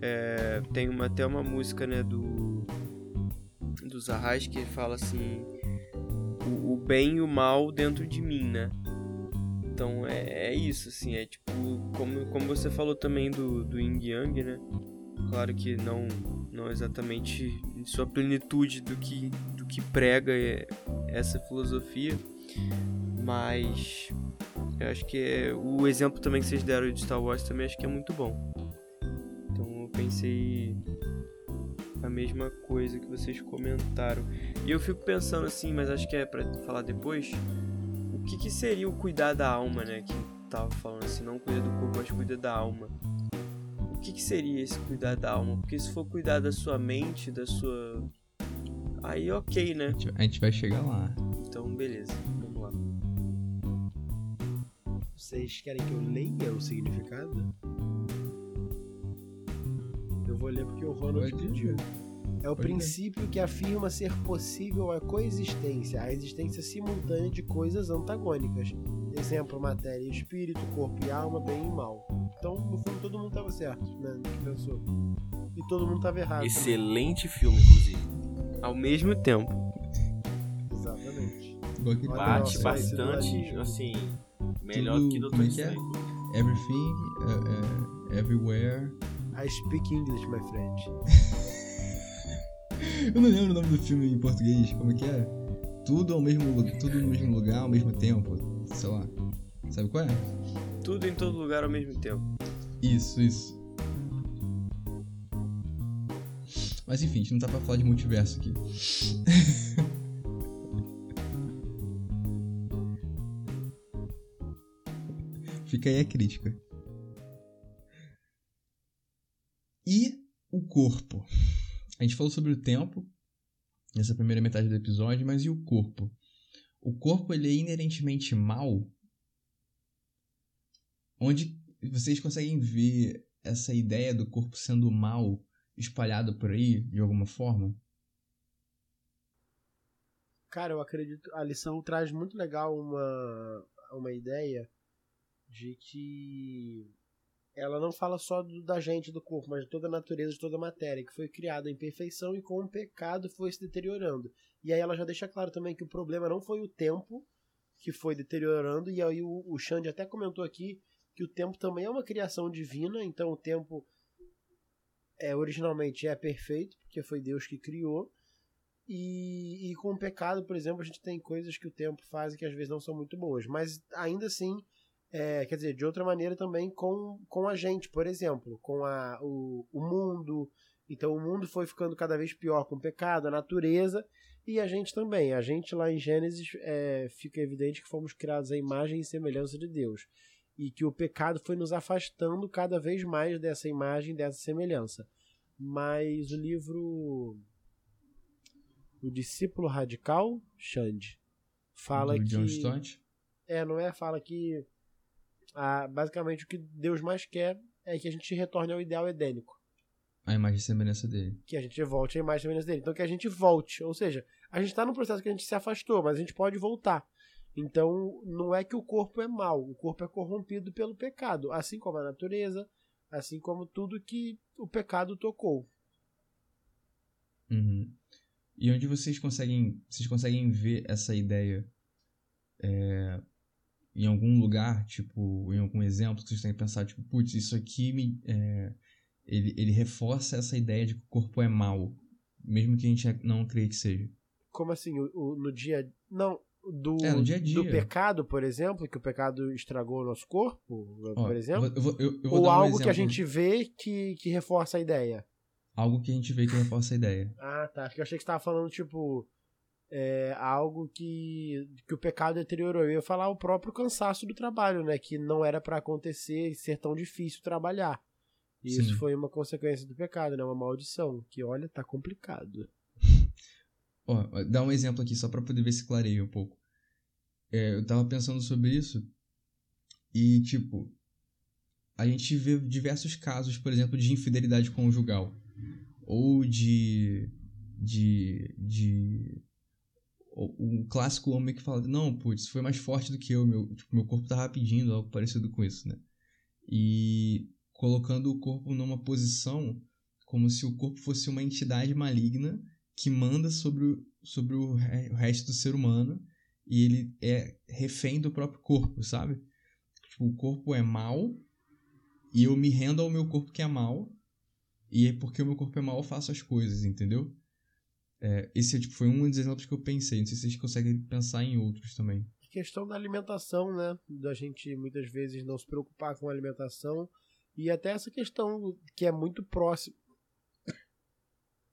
É, tem uma, até uma música né, do, do Zahas que fala assim: o, o bem e o mal dentro de mim, né? Então é, é isso, assim, é tipo, como, como você falou também do, do Yin Yang, né? Claro que não, não exatamente em sua plenitude do que, do que prega essa filosofia, mas eu acho que é, o exemplo também que vocês deram de Star Wars também acho que é muito bom. Então eu pensei a mesma coisa que vocês comentaram. E eu fico pensando assim, mas acho que é para falar depois que, que seria o cuidar da alma, né? Que tava falando assim, não cuida do corpo, mas cuida da alma. O que, que seria esse cuidar da alma? Porque se for cuidar da sua mente, da sua. Aí ok, né? A gente vai chegar lá. Então, beleza, vamos lá. Vocês querem que eu leia o significado? Eu vou ler porque o Ronald pediu. É o princípio que afirma ser possível a coexistência, a existência simultânea de coisas antagônicas. Exemplo, matéria e espírito, corpo e alma, bem e mal. Então, no fundo, todo mundo estava certo, né? No que pensou. E todo mundo estava errado. Excelente também. filme, inclusive. Ao mesmo tempo. Exatamente. Bate bastante, assim, melhor Tudo, que Doutor é Estranho. É? Everything, uh, uh, everywhere. I speak English, my friend. Eu não lembro o nome do filme em português, como é que é? tudo ao mesmo tudo no mesmo lugar ao mesmo tempo, sei lá. Sabe qual é? Tudo em todo lugar ao mesmo tempo. Isso, isso. Mas enfim, a gente não tá pra falar de multiverso aqui. Fica aí a crítica. E o corpo? A gente falou sobre o tempo nessa primeira metade do episódio, mas e o corpo? O corpo ele é inerentemente mal? Onde vocês conseguem ver essa ideia do corpo sendo mal espalhado por aí de alguma forma? Cara, eu acredito. A lição traz muito legal uma, uma ideia de que ela não fala só do- da gente, do corpo, mas de toda a natureza, de toda a matéria, que foi criada em perfeição e com o pecado foi se deteriorando. E aí ela já deixa claro também que o problema não foi o tempo que foi deteriorando, e aí o, o Xande até comentou aqui que o tempo também é uma criação divina, então o tempo é originalmente é perfeito, porque foi Deus que criou. E, e com o pecado, por exemplo, a gente tem coisas que o tempo faz que às vezes não são muito boas. Mas ainda assim, é, quer dizer, de outra maneira também com, com a gente, por exemplo, com a, o, o mundo. Então o mundo foi ficando cada vez pior com o pecado, a natureza e a gente também. A gente lá em Gênesis é, fica evidente que fomos criados à imagem e semelhança de Deus. E que o pecado foi nos afastando cada vez mais dessa imagem, dessa semelhança. Mas o livro o discípulo radical, Xande, fala que. É, não é? Fala que. Ah, basicamente o que Deus mais quer é que a gente retorne ao ideal edênico. A imagem e semelhança dele. Que a gente volte à imagem e semelhança dele. Então que a gente volte. Ou seja, a gente está num processo que a gente se afastou, mas a gente pode voltar. Então não é que o corpo é mau, o corpo é corrompido pelo pecado, assim como a natureza, assim como tudo que o pecado tocou. Uhum. E onde vocês conseguem, vocês conseguem ver essa ideia é, em algum lugar, tipo, em algum exemplo que vocês têm que pensar, tipo, putz, isso aqui me, é, ele, ele reforça essa ideia de que o corpo é mau, mesmo que a gente não acredite que seja. Como assim? O, o- no dia. Não, do, É, no dia a dia. do pecado, por exemplo, que o pecado estragou o nosso corpo, Ó, por exemplo. Eu vou, eu, eu ou um algo que a exemplo- gente vê que, que reforça a ideia. Algo que a gente vê que reforça a ideia. Ah, tá. Porque eu achei que você estava falando, tipo. É, algo que, que o pecado deteriorou. Eu ia falar o próprio cansaço do trabalho, né? Que não era pra acontecer e ser tão difícil trabalhar. E Sim. isso foi uma consequência do pecado, né? Uma maldição. Que olha, tá complicado. Ó, ó, dá um exemplo aqui só pra poder ver se clareia um pouco. É, eu tava pensando sobre isso e, tipo, a gente vê diversos casos, por exemplo, de infidelidade conjugal ou de. de. de. O clássico homem que fala: Não, putz, foi mais forte do que eu, meu, tipo, meu corpo tava pedindo, algo parecido com isso, né? E colocando o corpo numa posição como se o corpo fosse uma entidade maligna que manda sobre o, sobre o, re- o resto do ser humano e ele é refém do próprio corpo, sabe? Tipo, o corpo é mal e eu me rendo ao meu corpo que é mal e é porque o meu corpo é mal eu faço as coisas, entendeu? É, esse tipo, foi um dos exemplos que eu pensei. Não sei se vocês conseguem pensar em outros também. questão da alimentação, né? Da gente muitas vezes não se preocupar com a alimentação e até essa questão que é muito próximo,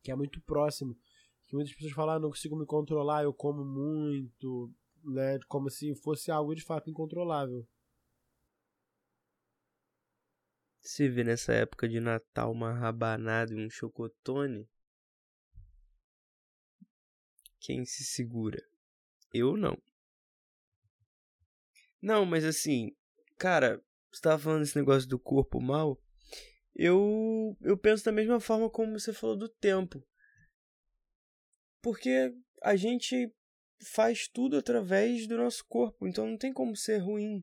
que é muito próximo, que muitas pessoas falam, ah, não consigo me controlar, eu como muito, né? Como se fosse algo de fato incontrolável. Você vê nessa época de Natal uma rabanada e um chocotone? Quem se segura? Eu não. Não, mas assim, cara, você tava falando desse negócio do corpo mal. Eu, eu penso da mesma forma como você falou do tempo. Porque a gente faz tudo através do nosso corpo, então não tem como ser ruim.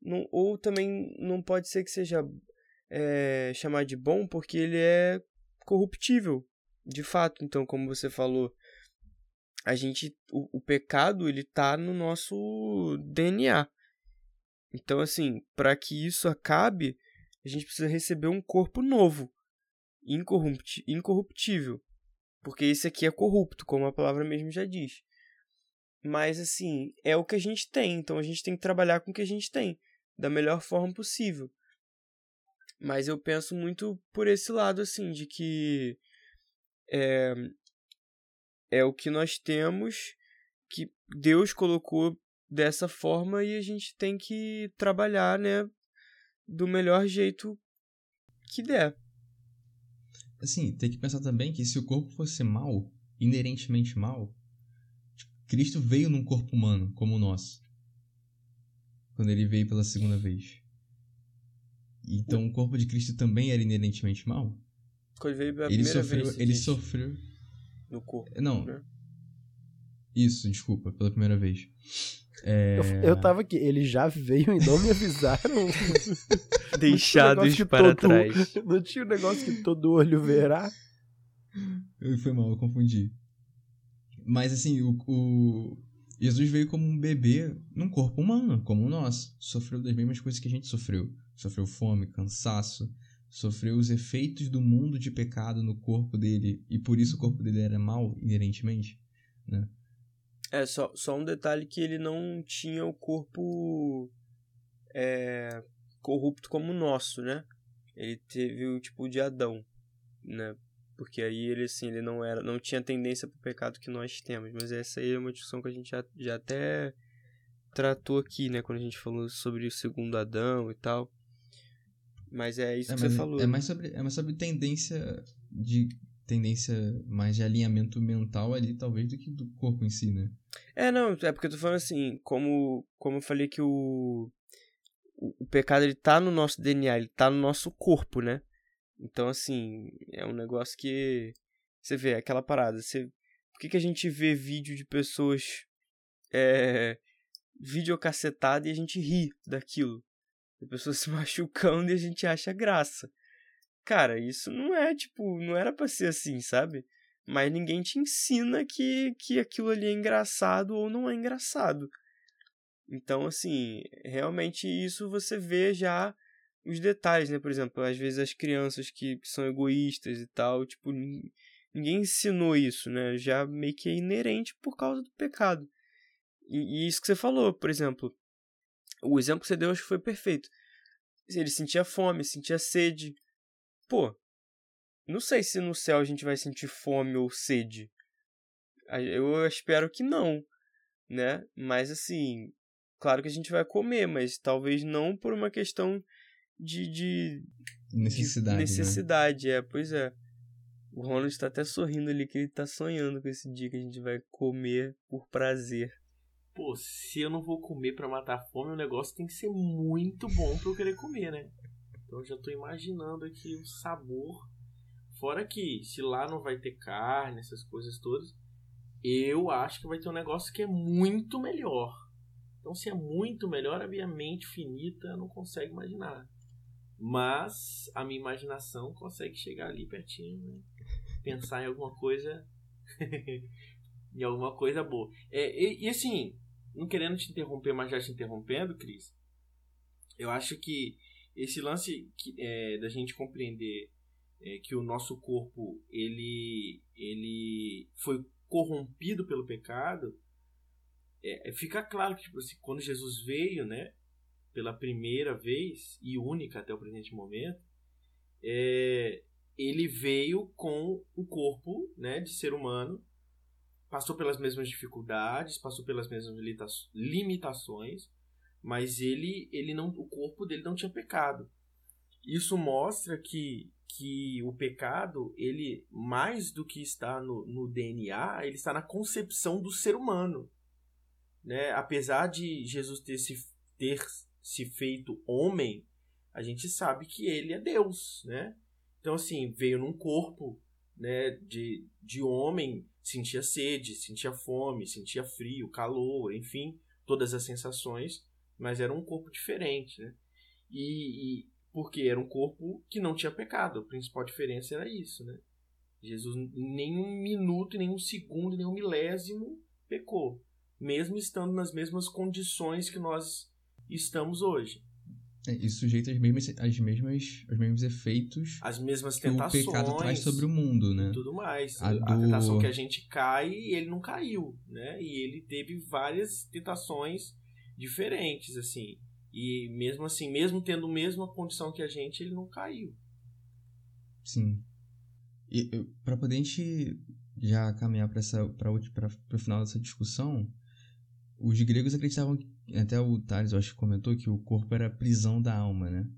Não, ou também não pode ser que seja é, chamar de bom, porque ele é corruptível, de fato. Então, como você falou, a gente, o, o pecado ele tá no nosso DNA. Então, assim, para que isso acabe, a gente precisa receber um corpo novo, incorruptível, porque esse aqui é corrupto, como a palavra mesmo já diz. Mas, assim, é o que a gente tem. Então a gente tem que trabalhar com o que a gente tem. Da melhor forma possível. Mas eu penso muito por esse lado, assim, de que é, é o que nós temos, que Deus colocou dessa forma e a gente tem que trabalhar, né, do melhor jeito que der. Assim, tem que pensar também que se o corpo fosse mal, inerentemente mal, tipo, Cristo veio num corpo humano como o nosso. Quando ele veio pela segunda vez. Então o corpo de Cristo também era inerentemente mal? Quando ele veio pela ele primeira sofreu, vez. ele sofreu. No corpo. Não. né? Isso, desculpa, pela primeira vez. É... Eu, eu tava aqui, ele já veio e não me avisaram. Deixados que para todo- trás. Não tinha um negócio que todo olho verá? Eu- Foi mal, eu confundi. Mas assim, o, o- Jesus veio como um bebê num corpo humano, como o nosso. Sofreu das mesmas coisas que a gente sofreu. Sofreu fome, cansaço, sofreu os efeitos do mundo de pecado no corpo dele. E por isso o corpo dele era mal, inerentemente. Né? É, só, só um detalhe que ele não tinha o corpo é, corrupto como o nosso, né? Ele teve o tipo de Adão, né? Porque aí ele assim, ele não era, não tinha tendência pro pecado que nós temos, mas essa aí é uma discussão que a gente já, já até tratou aqui, né, quando a gente falou sobre o segundo Adão e tal. Mas é isso É, que você falou. é mais sobre, é mais sobre tendência de tendência mais de alinhamento mental ali, talvez, do que do corpo em si, né? É, não, é porque eu tô falando assim, como, como eu falei que o, o, o pecado ele tá no nosso DNA, ele tá no nosso corpo, né? Então, assim, é um negócio que você vê, aquela parada, você, por que, que a gente vê vídeo de pessoas é, videocacetado e a gente ri daquilo? De pessoas se machucando e a gente acha graça. Cara, isso não é, tipo, não era pra ser assim, sabe? Mas ninguém te ensina que, que aquilo ali é engraçado ou não é engraçado. Então, assim, realmente isso você vê já os detalhes, né? Por exemplo, às vezes as crianças que, que são egoístas e tal, tipo, nin- ninguém ensinou isso, né? Já meio que é inerente por causa do pecado. E, e isso que você falou, por exemplo, o exemplo que você deu acho que foi perfeito. Ele sentia fome, sentia sede. Pô, não sei se no céu a gente vai sentir fome ou sede. Eu espero que não, né? Mas assim, claro que a gente vai comer, mas talvez não por uma questão de, de, de Necessidade. né? necessidade, é, pois é. O Ronald está até sorrindo ali que ele tá sonhando com esse dia que a gente vai comer por prazer. Pô, se eu não vou comer pra matar a fome, o negócio tem que ser muito bom pra eu querer comer, né? Então eu já tô imaginando aqui o sabor. Fora que, se lá não vai ter carne, essas coisas todas, eu acho que vai ter um negócio que é muito melhor. Então, se é muito melhor, a minha mente finita não consegue imaginar. Mas a minha imaginação consegue chegar ali pertinho, né? Pensar em alguma coisa. em alguma coisa boa. É, e, e assim, não querendo te interromper, mas já te interrompendo, Cris, eu acho que esse lance que, é, da gente compreender é, que o nosso corpo ele, ele foi corrompido pelo pecado, é, é, fica claro que tipo, assim, quando Jesus veio, né, pela primeira vez e única até o presente momento, é, ele veio com o corpo né, de ser humano, passou pelas mesmas dificuldades, passou pelas mesmas limita- limitações, mas ele, ele não, o corpo dele não tinha pecado. Isso mostra que, que o pecado, ele mais do que está no, no DNA, ele está na concepção do ser humano. Né? Apesar de Jesus ter se, ter se feito homem, a gente sabe que ele é Deus, né? Então, assim, veio num corpo né, de, de homem, sentia sede, sentia fome, sentia frio, calor, enfim, todas as sensações, mas era um corpo diferente, né? E, e porque era um corpo que não tinha pecado, a principal diferença era isso, né? Jesus em nenhum minuto, em nenhum segundo, nenhum milésimo pecou, mesmo estando nas mesmas condições que nós estamos hoje. É, e sujeito às mesmas, às mesmas, aos mesmos efeitos As mesmas que o tentações. pecado traz sobre o mundo, né? e tudo mais. A A, do- tentação que a gente cai, ele não caiu, né? E ele teve várias tentações diferentes, assim. E mesmo assim, mesmo tendo a mesma condição que a gente, ele não caiu. Sim. E pra poder a gente já caminhar para essa para o final dessa discussão, os gregos acreditavam que- até o Tales eu acho que comentou que o corpo era a prisão da alma, né?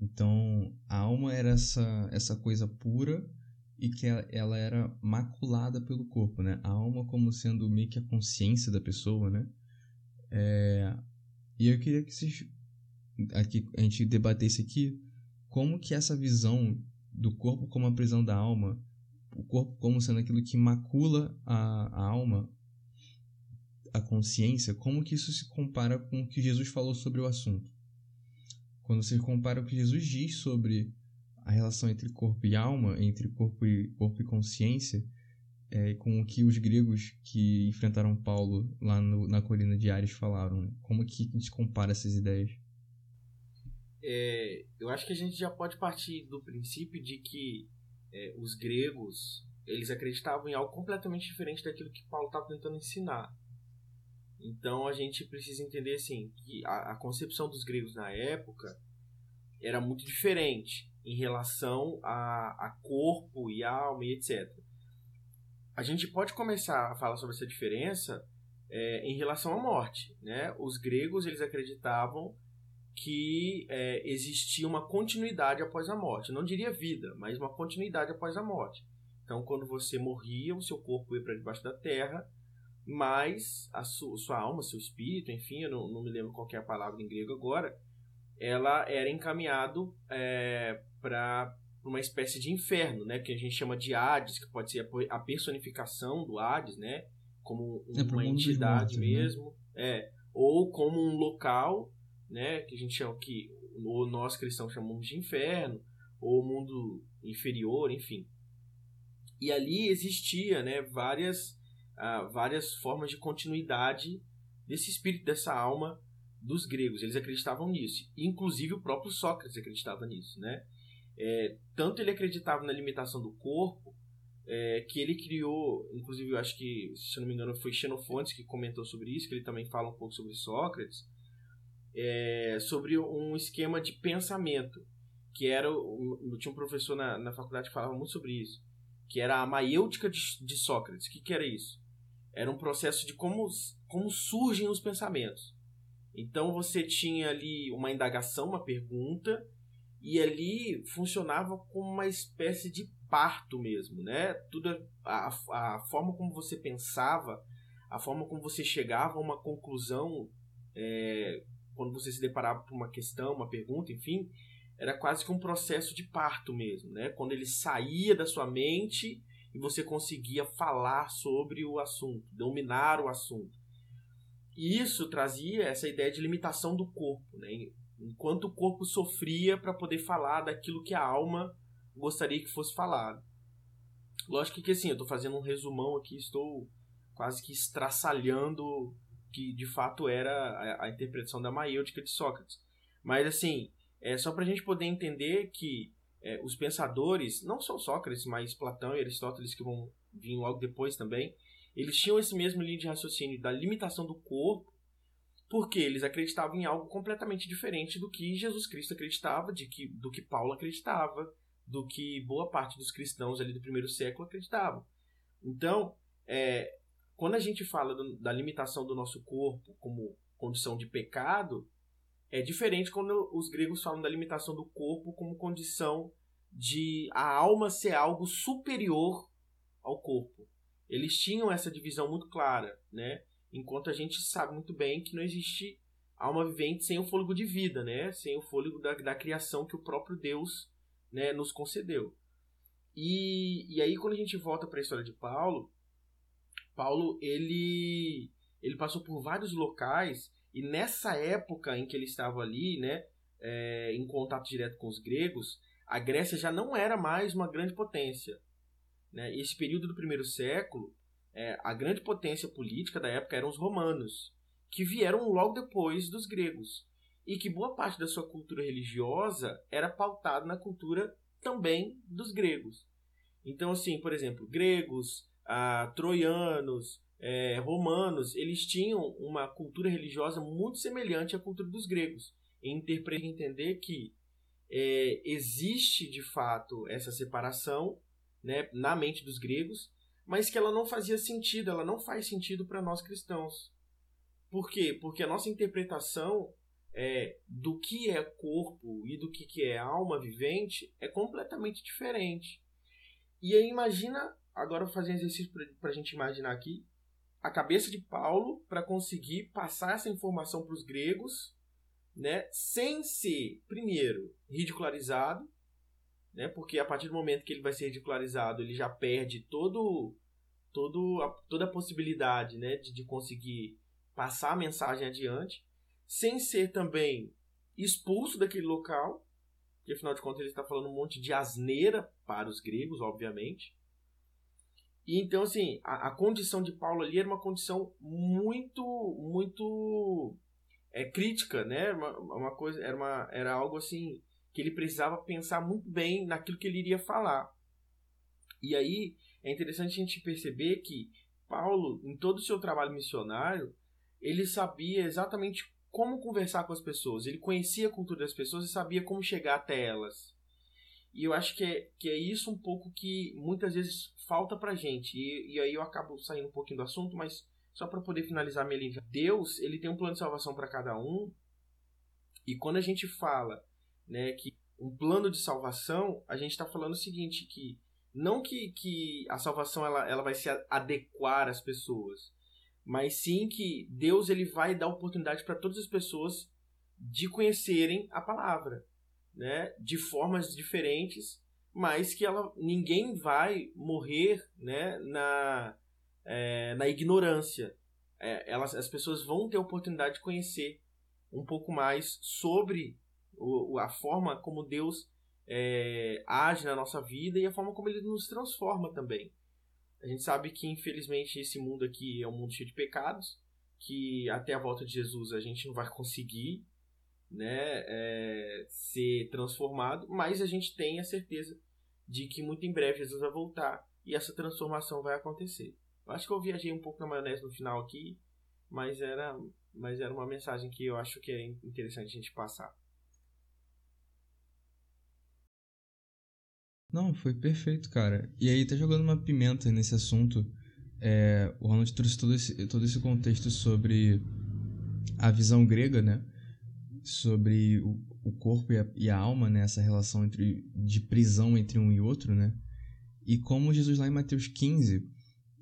Então, a alma era essa essa coisa pura e que ela, ela era maculada pelo corpo, né? A alma como sendo meio que a consciência da pessoa, né? É, e eu queria que vocês aqui a gente debatesse aqui como que essa visão do corpo como a prisão da alma, o corpo como sendo aquilo que macula a, a alma, a consciência, como que isso se compara com o que Jesus falou sobre o assunto? Quando você compara o que Jesus diz sobre a relação entre corpo e alma, entre corpo e, corpo e consciência, é, com o que os gregos que enfrentaram Paulo lá no- na colina de Ares falaram, né? como que a gente compara essas ideias? É, eu acho que a gente já pode partir do princípio de que é, os gregos eles acreditavam em algo completamente diferente daquilo que Paulo estava tentando ensinar. Então a gente precisa entender assim que a, a concepção dos gregos na época era muito diferente em relação a, a corpo e alma e etc. A gente pode começar a falar sobre essa diferença é, em relação à morte, né? Os gregos eles acreditavam que é, existia uma continuidade após a morte. Não diria vida, mas uma continuidade após a morte. Então, quando você morria, o seu corpo ia para debaixo da terra, mas a su sua alma, seu espírito, enfim, eu não, não me lembro qual é a palavra em grego agora, ela era encaminhado é, para uma espécie de inferno, né, que a gente chama de Hades, que pode ser a personificação do Hades, né, como É, uma entidade mortos, né? mesmo, é, ou como um local né, que a gente chama que ou nós cristãos chamamos de inferno, ou mundo inferior, enfim. E ali existia, né, várias ah, várias formas de continuidade desse espírito, dessa alma dos gregos. Eles acreditavam nisso. Inclusive o próprio Sócrates acreditava nisso, né? É, tanto ele acreditava na limitação do corpo é, que ele criou, inclusive eu acho que, se eu não me engano, foi Xenofontes que comentou sobre isso, que ele também fala um pouco sobre Sócrates, é, sobre um esquema de pensamento, que era, um, tinha um professor na, na faculdade que falava muito sobre isso, que era a maiêutica de, de Sócrates. O que, que era isso? Era um processo de como, como surgem os pensamentos. Então você tinha ali uma indagação, uma pergunta, e ali funcionava como uma espécie de parto mesmo, né? Tudo a, a forma como você pensava, a forma como você chegava a uma conclusão é, quando você se deparava com uma questão, uma pergunta, enfim, era quase que um processo de parto mesmo, né? Quando ele saía da sua mente e você conseguia falar sobre o assunto, dominar o assunto. E isso trazia essa ideia de limitação do corpo, né? Enquanto o corpo sofria para poder falar daquilo que a alma gostaria que fosse falado. Lógico que assim, eu estou fazendo um resumão aqui, estou quase que estraçalhando que de fato era a, interpretação da maiêutica de Sócrates. Mas assim, é só para a gente poder entender que é, os pensadores, não só Sócrates, mas Platão e Aristóteles que vão vir logo depois também, eles tinham esse mesmo linha de raciocínio da limitação do corpo, porque eles acreditavam em algo completamente diferente do que Jesus Cristo acreditava, de que, do que Paulo acreditava, do que boa parte dos cristãos ali do primeiro século acreditavam. Então, é, quando a gente fala do, da limitação do nosso corpo como condição de pecado, é diferente quando os gregos falam da limitação do corpo como condição de a alma ser algo superior ao corpo. Eles tinham essa divisão muito clara, né? Enquanto a gente sabe muito bem que não existe alma vivente sem o fôlego de vida, né? Sem o fôlego da, da criação que o próprio Deus né, nos concedeu. E, e aí quando a gente volta para a história de Paulo, Paulo ele ele passou por vários locais e nessa época em que ele estava ali, né, é, em contato direto com os gregos, a Grécia já não era mais uma grande potência. Né? Esse período do primeiro século, é, a grande potência política da época eram os romanos, que vieram logo depois dos gregos. e que boa parte da sua cultura religiosa era pautada na cultura também dos gregos. Então, assim, por exemplo, gregos, ah, troianos, é, romanos, eles tinham uma cultura religiosa muito semelhante à cultura dos gregos. Entender que é, existe de fato essa separação né, na mente dos gregos, mas que ela não fazia sentido, ela não faz sentido para nós cristãos. Por quê? Porque a nossa interpretação é, do que é corpo e do que, que é alma vivente é completamente diferente. E aí imagina, agora vou fazer um exercício para a gente imaginar aqui, a cabeça de Paulo para conseguir passar essa informação para os gregos, né, sem ser, primeiro, ridicularizado, né, porque a partir do momento que ele vai ser ridicularizado, ele já perde todo, todo a, toda a possibilidade né, de, de conseguir passar a mensagem adiante, sem ser também expulso daquele local, porque afinal de contas ele está falando um monte de asneira para os gregos, obviamente. E então, assim, a, a, condição de Paulo ali era uma condição muito, muito é, crítica, né? Uma, uma, coisa, era, uma, era algo assim que ele precisava pensar muito bem naquilo que ele iria falar. E aí é interessante a gente perceber que Paulo, em todo o seu trabalho missionário, ele sabia exatamente como conversar com as pessoas. Ele conhecia a cultura das pessoas e sabia como chegar até elas. E eu acho que é, que é isso um pouco que muitas vezes falta pra gente. E, e aí eu acabo saindo um pouquinho do assunto, mas só para poder finalizar minha linha. Deus, ele tem um plano de salvação para cada um. E quando a gente fala, né, que um plano de salvação, a gente está falando o seguinte, que não que, que a salvação ela, ela vai se adequar às pessoas, mas sim que Deus ele vai dar oportunidade para todas as pessoas de conhecerem a palavra né, de formas diferentes, mas que ela, ninguém vai morrer né, na, é, na ignorância. É, elas, as pessoas vão ter a oportunidade de conhecer um pouco mais sobre o, a forma como Deus é, age na nossa vida e a forma como ele nos transforma também. A gente sabe que, infelizmente, esse mundo aqui é um mundo cheio de pecados, que até a volta de Jesus a gente não vai conseguir né, é, ser transformado, mas a gente tem a certeza de que muito em breve Jesus vai voltar e essa transformação vai acontecer. Eu acho que eu viajei um pouco na maionese no final aqui, mas era, mas era uma mensagem que eu acho que é interessante a gente passar. Não, foi perfeito, cara. E aí tá jogando uma pimenta nesse assunto. É, o Ronald trouxe todo esse, todo esse contexto sobre a visão grega, né? Sobre o, o corpo e a, e a, alma, né? Essa relação entre, de prisão entre um e outro, né? E como Jesus lá em Mateus 15,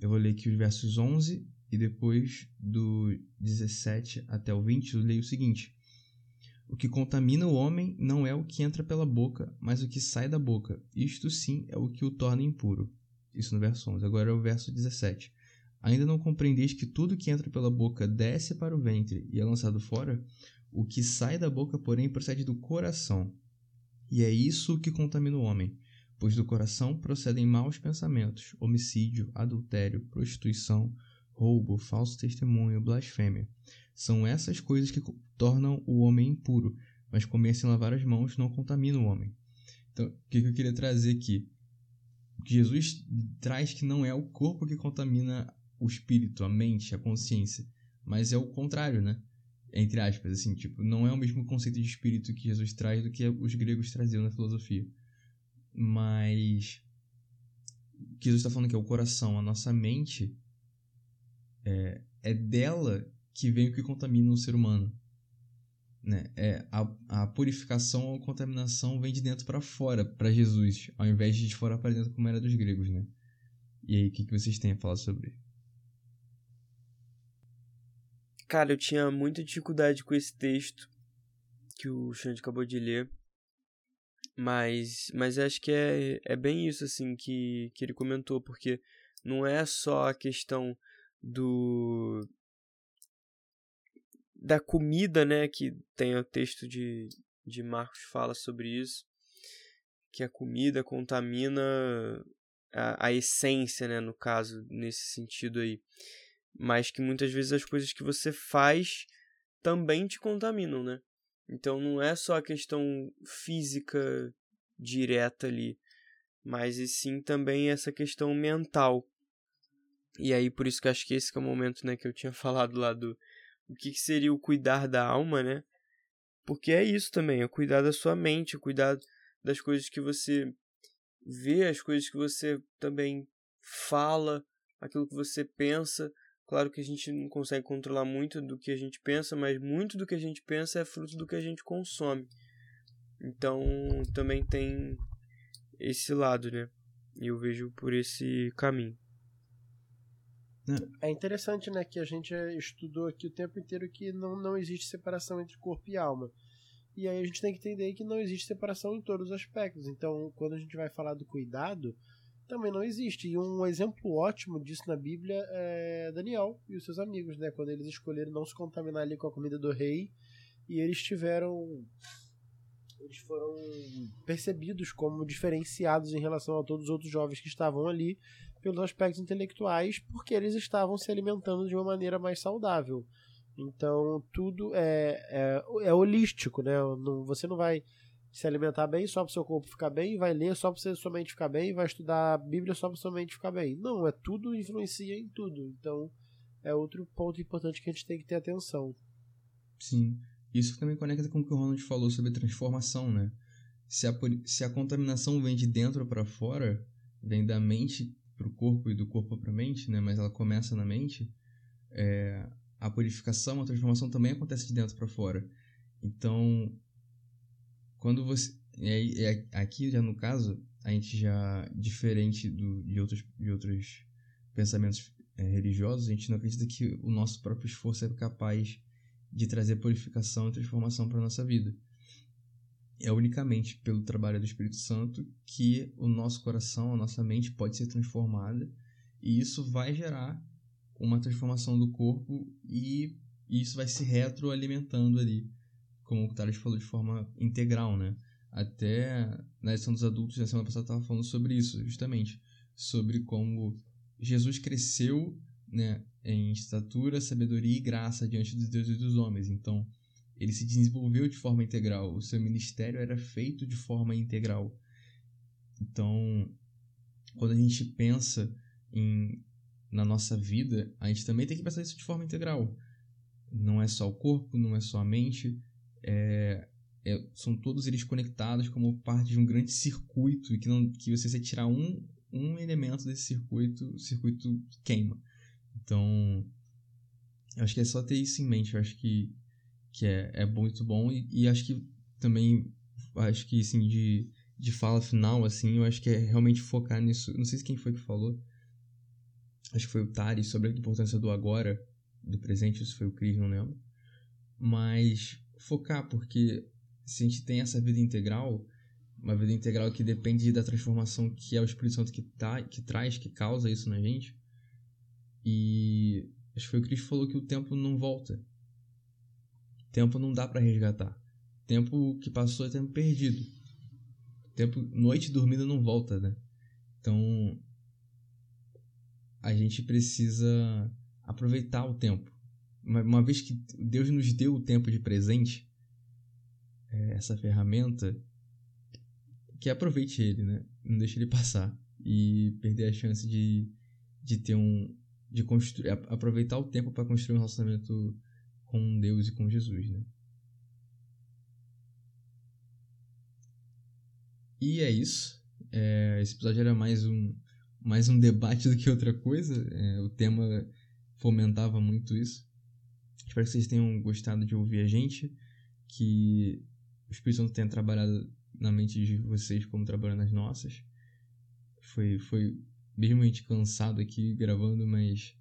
eu vou ler aqui os versos 11 e depois do 17 até o 20 eu leio o seguinte. O que contamina o homem não é o que entra pela boca, mas o que sai da boca. Isto sim é o que o torna impuro. Isso no verso 11. Agora é o verso 17. Ainda não compreendeis que tudo que entra pela boca desce para o ventre e é lançado fora? O que sai da boca, porém, procede do coração. E é isso que contamina o homem, pois do coração procedem maus pensamentos, homicídio, adultério, prostituição, roubo, falso testemunho, blasfêmia. São essas coisas que tornam o homem impuro, mas comer sem lavar as mãos não contamina o homem. Então, o que eu queria trazer aqui? Jesus traz que não é o corpo que contamina o espírito, a mente, a consciência, mas é o contrário, né? Entre aspas, assim, tipo, não é o mesmo conceito de espírito que Jesus traz do que os gregos traziam na filosofia. Mas o que Jesus está falando que é o coração, a nossa mente, é, é dela que vem o que contamina o ser humano. Né? É, a, a purificação ou contaminação vem de dentro para fora, para Jesus, ao invés de de fora para dentro, como era dos gregos, né? E aí, o que, que vocês têm a falar sobre? Cara, eu tinha muita dificuldade com esse texto que o Xande acabou de ler. Mas, mas acho que é, é bem isso assim que, que ele comentou, porque não é só a questão do da comida, né, que tem o texto de, de Marcos fala sobre isso, que a comida contamina a, a essência, né, no caso, nesse sentido aí mas que muitas vezes as coisas que você faz também te contaminam, né? Então não é só a questão física direta ali, mas e sim também essa questão mental. E aí por isso que acho que esse que é o momento, né, que eu tinha falado lá do o que, que seria o cuidar da alma, né? Porque é isso também, é cuidar da sua mente, é cuidar das coisas que você vê, as coisas que você também fala, aquilo que você pensa. Claro que a gente não consegue controlar muito do que a gente pensa, mas muito do que a gente pensa é fruto do que a gente consome. Então também tem esse lado, né? E eu vejo por esse caminho. É interessante, né, que a gente estudou aqui o tempo inteiro que não, não existe separação entre corpo e alma. E aí a gente tem que entender que não existe separação em todos os aspectos. Então, quando a gente vai falar do cuidado, também não existe. E um exemplo ótimo disso na Bíblia é Daniel e os seus amigos, né? Quando eles escolheram não se contaminar ali com a comida do rei e eles tiveram eles foram percebidos como diferenciados em relação a todos os outros jovens que estavam ali pelos aspectos intelectuais, porque eles estavam se alimentando de uma maneira mais saudável. Então tudo é, é, é holístico, né? Não, você não vai se alimentar bem só para o seu corpo ficar bem, vai ler só para sua mente ficar bem, vai estudar a Bíblia só para sua mente ficar bem. Não, é tudo influencia em tudo. Então é outro ponto importante que a gente tem que ter atenção. Sim. Isso também conecta com o que o Ronald falou sobre transformação, né? Se a, se a contaminação vem de dentro para fora, vem da mente para o corpo e do corpo para a mente, né? Mas ela começa na mente. É, a purificação, a transformação também acontece de dentro para fora. Então, quando você. É, é, aqui, já no caso, a gente já, diferente do, de, outros, de outros pensamentos é, religiosos, a gente não acredita que o nosso próprio esforço é capaz de trazer purificação e transformação para nossa vida. É unicamente pelo trabalho do Espírito Santo que o nosso coração, a nossa mente pode ser transformada e isso vai gerar uma transformação do corpo e isso vai se retroalimentando ali, como o Thales falou, de forma integral, né? Até na edição dos adultos, na semana passada, estava falando sobre isso, justamente. Sobre como Jesus cresceu né, em estatura, sabedoria e graça diante dos deuses e dos homens. Então, ele se desenvolveu de forma integral. O seu ministério era feito de forma integral. Então, quando a gente pensa em na nossa vida, a gente também tem que pensar isso de forma integral. Não é só o corpo, não é só a mente, é, é, são todos eles conectados como parte de um grande circuito e que, não, que você se tirar um, um elemento desse circuito, o circuito queima. Então, acho que é só ter isso em mente. Eu acho que, que é, é muito bom e, e acho que também, acho que assim, de, de fala final, assim, eu acho que é realmente focar nisso. Não sei se quem foi que falou, acho que foi o Tari, sobre a importância do agora, do presente, isso foi o Cris, não lembro. Mas focar, porque se a gente tem essa vida integral, uma vida integral que depende da transformação que é o Espírito Santo que, tá, que traz, que causa isso na gente. E acho que foi o Cris falou que o tempo não volta. Tempo não dá para resgatar. Tempo que passou é tempo perdido. Tempo, noite dormida não volta, né? Então, a gente precisa aproveitar o tempo. Uma, vez que Deus nos deu o tempo de presente, é, essa ferramenta, que aproveite ele, né? Não deixe ele passar e perder a chance de, de ter um de construir aproveitar o tempo para construir um relacionamento com Deus e com Jesus, né? E é isso. É, esse episódio era mais um mais um debate do que outra coisa. É, o tema fomentava muito isso. Espero que vocês tenham gostado de ouvir a gente, que o Espírito Santo tenha trabalhado na mente de vocês como trabalhando nas nossas. Foi, foi mesmo a gente cansado aqui gravando, mas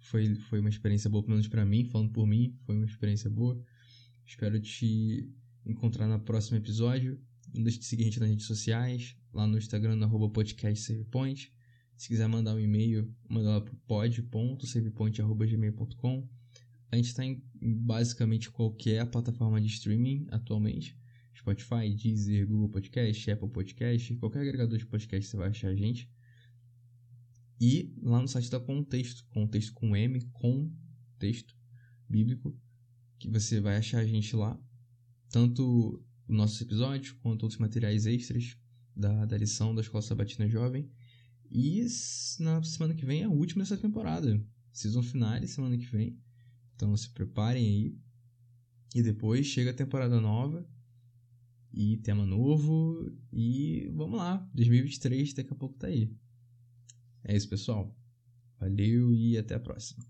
foi, foi uma experiência boa, pelo menos pra mim, falando por mim, foi uma experiência boa. Espero te encontrar no próximo episódio. Não deixe de seguir a gente nas redes sociais, lá no Instagram, no podcastsavepoint. Se quiser mandar um e-mail, manda lá para pod.savepoint.gmail.com. A gente está em basicamente qualquer plataforma de streaming atualmente. Spotify, Deezer, Google Podcast, Apple Podcast, qualquer agregador de podcast você vai achar a gente. E lá no site da Contexto, Contexto com M, com texto bíblico, que você vai achar a gente lá. tanto o nosso episódio quanto outros materiais extras da, da lição da Escola Sabatina Jovem. E na semana que vem é a última dessa temporada. Season finale semana que vem. Então se preparem aí. E depois chega a temporada nova. E tema novo. E vamos lá. 2023 daqui a pouco tá aí. É isso, pessoal. Valeu e até a próxima.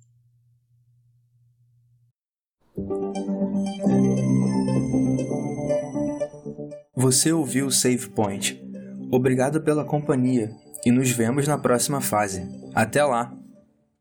Você ouviu o Save Point. Obrigado pela companhia e nos vemos na próxima fase. Até lá!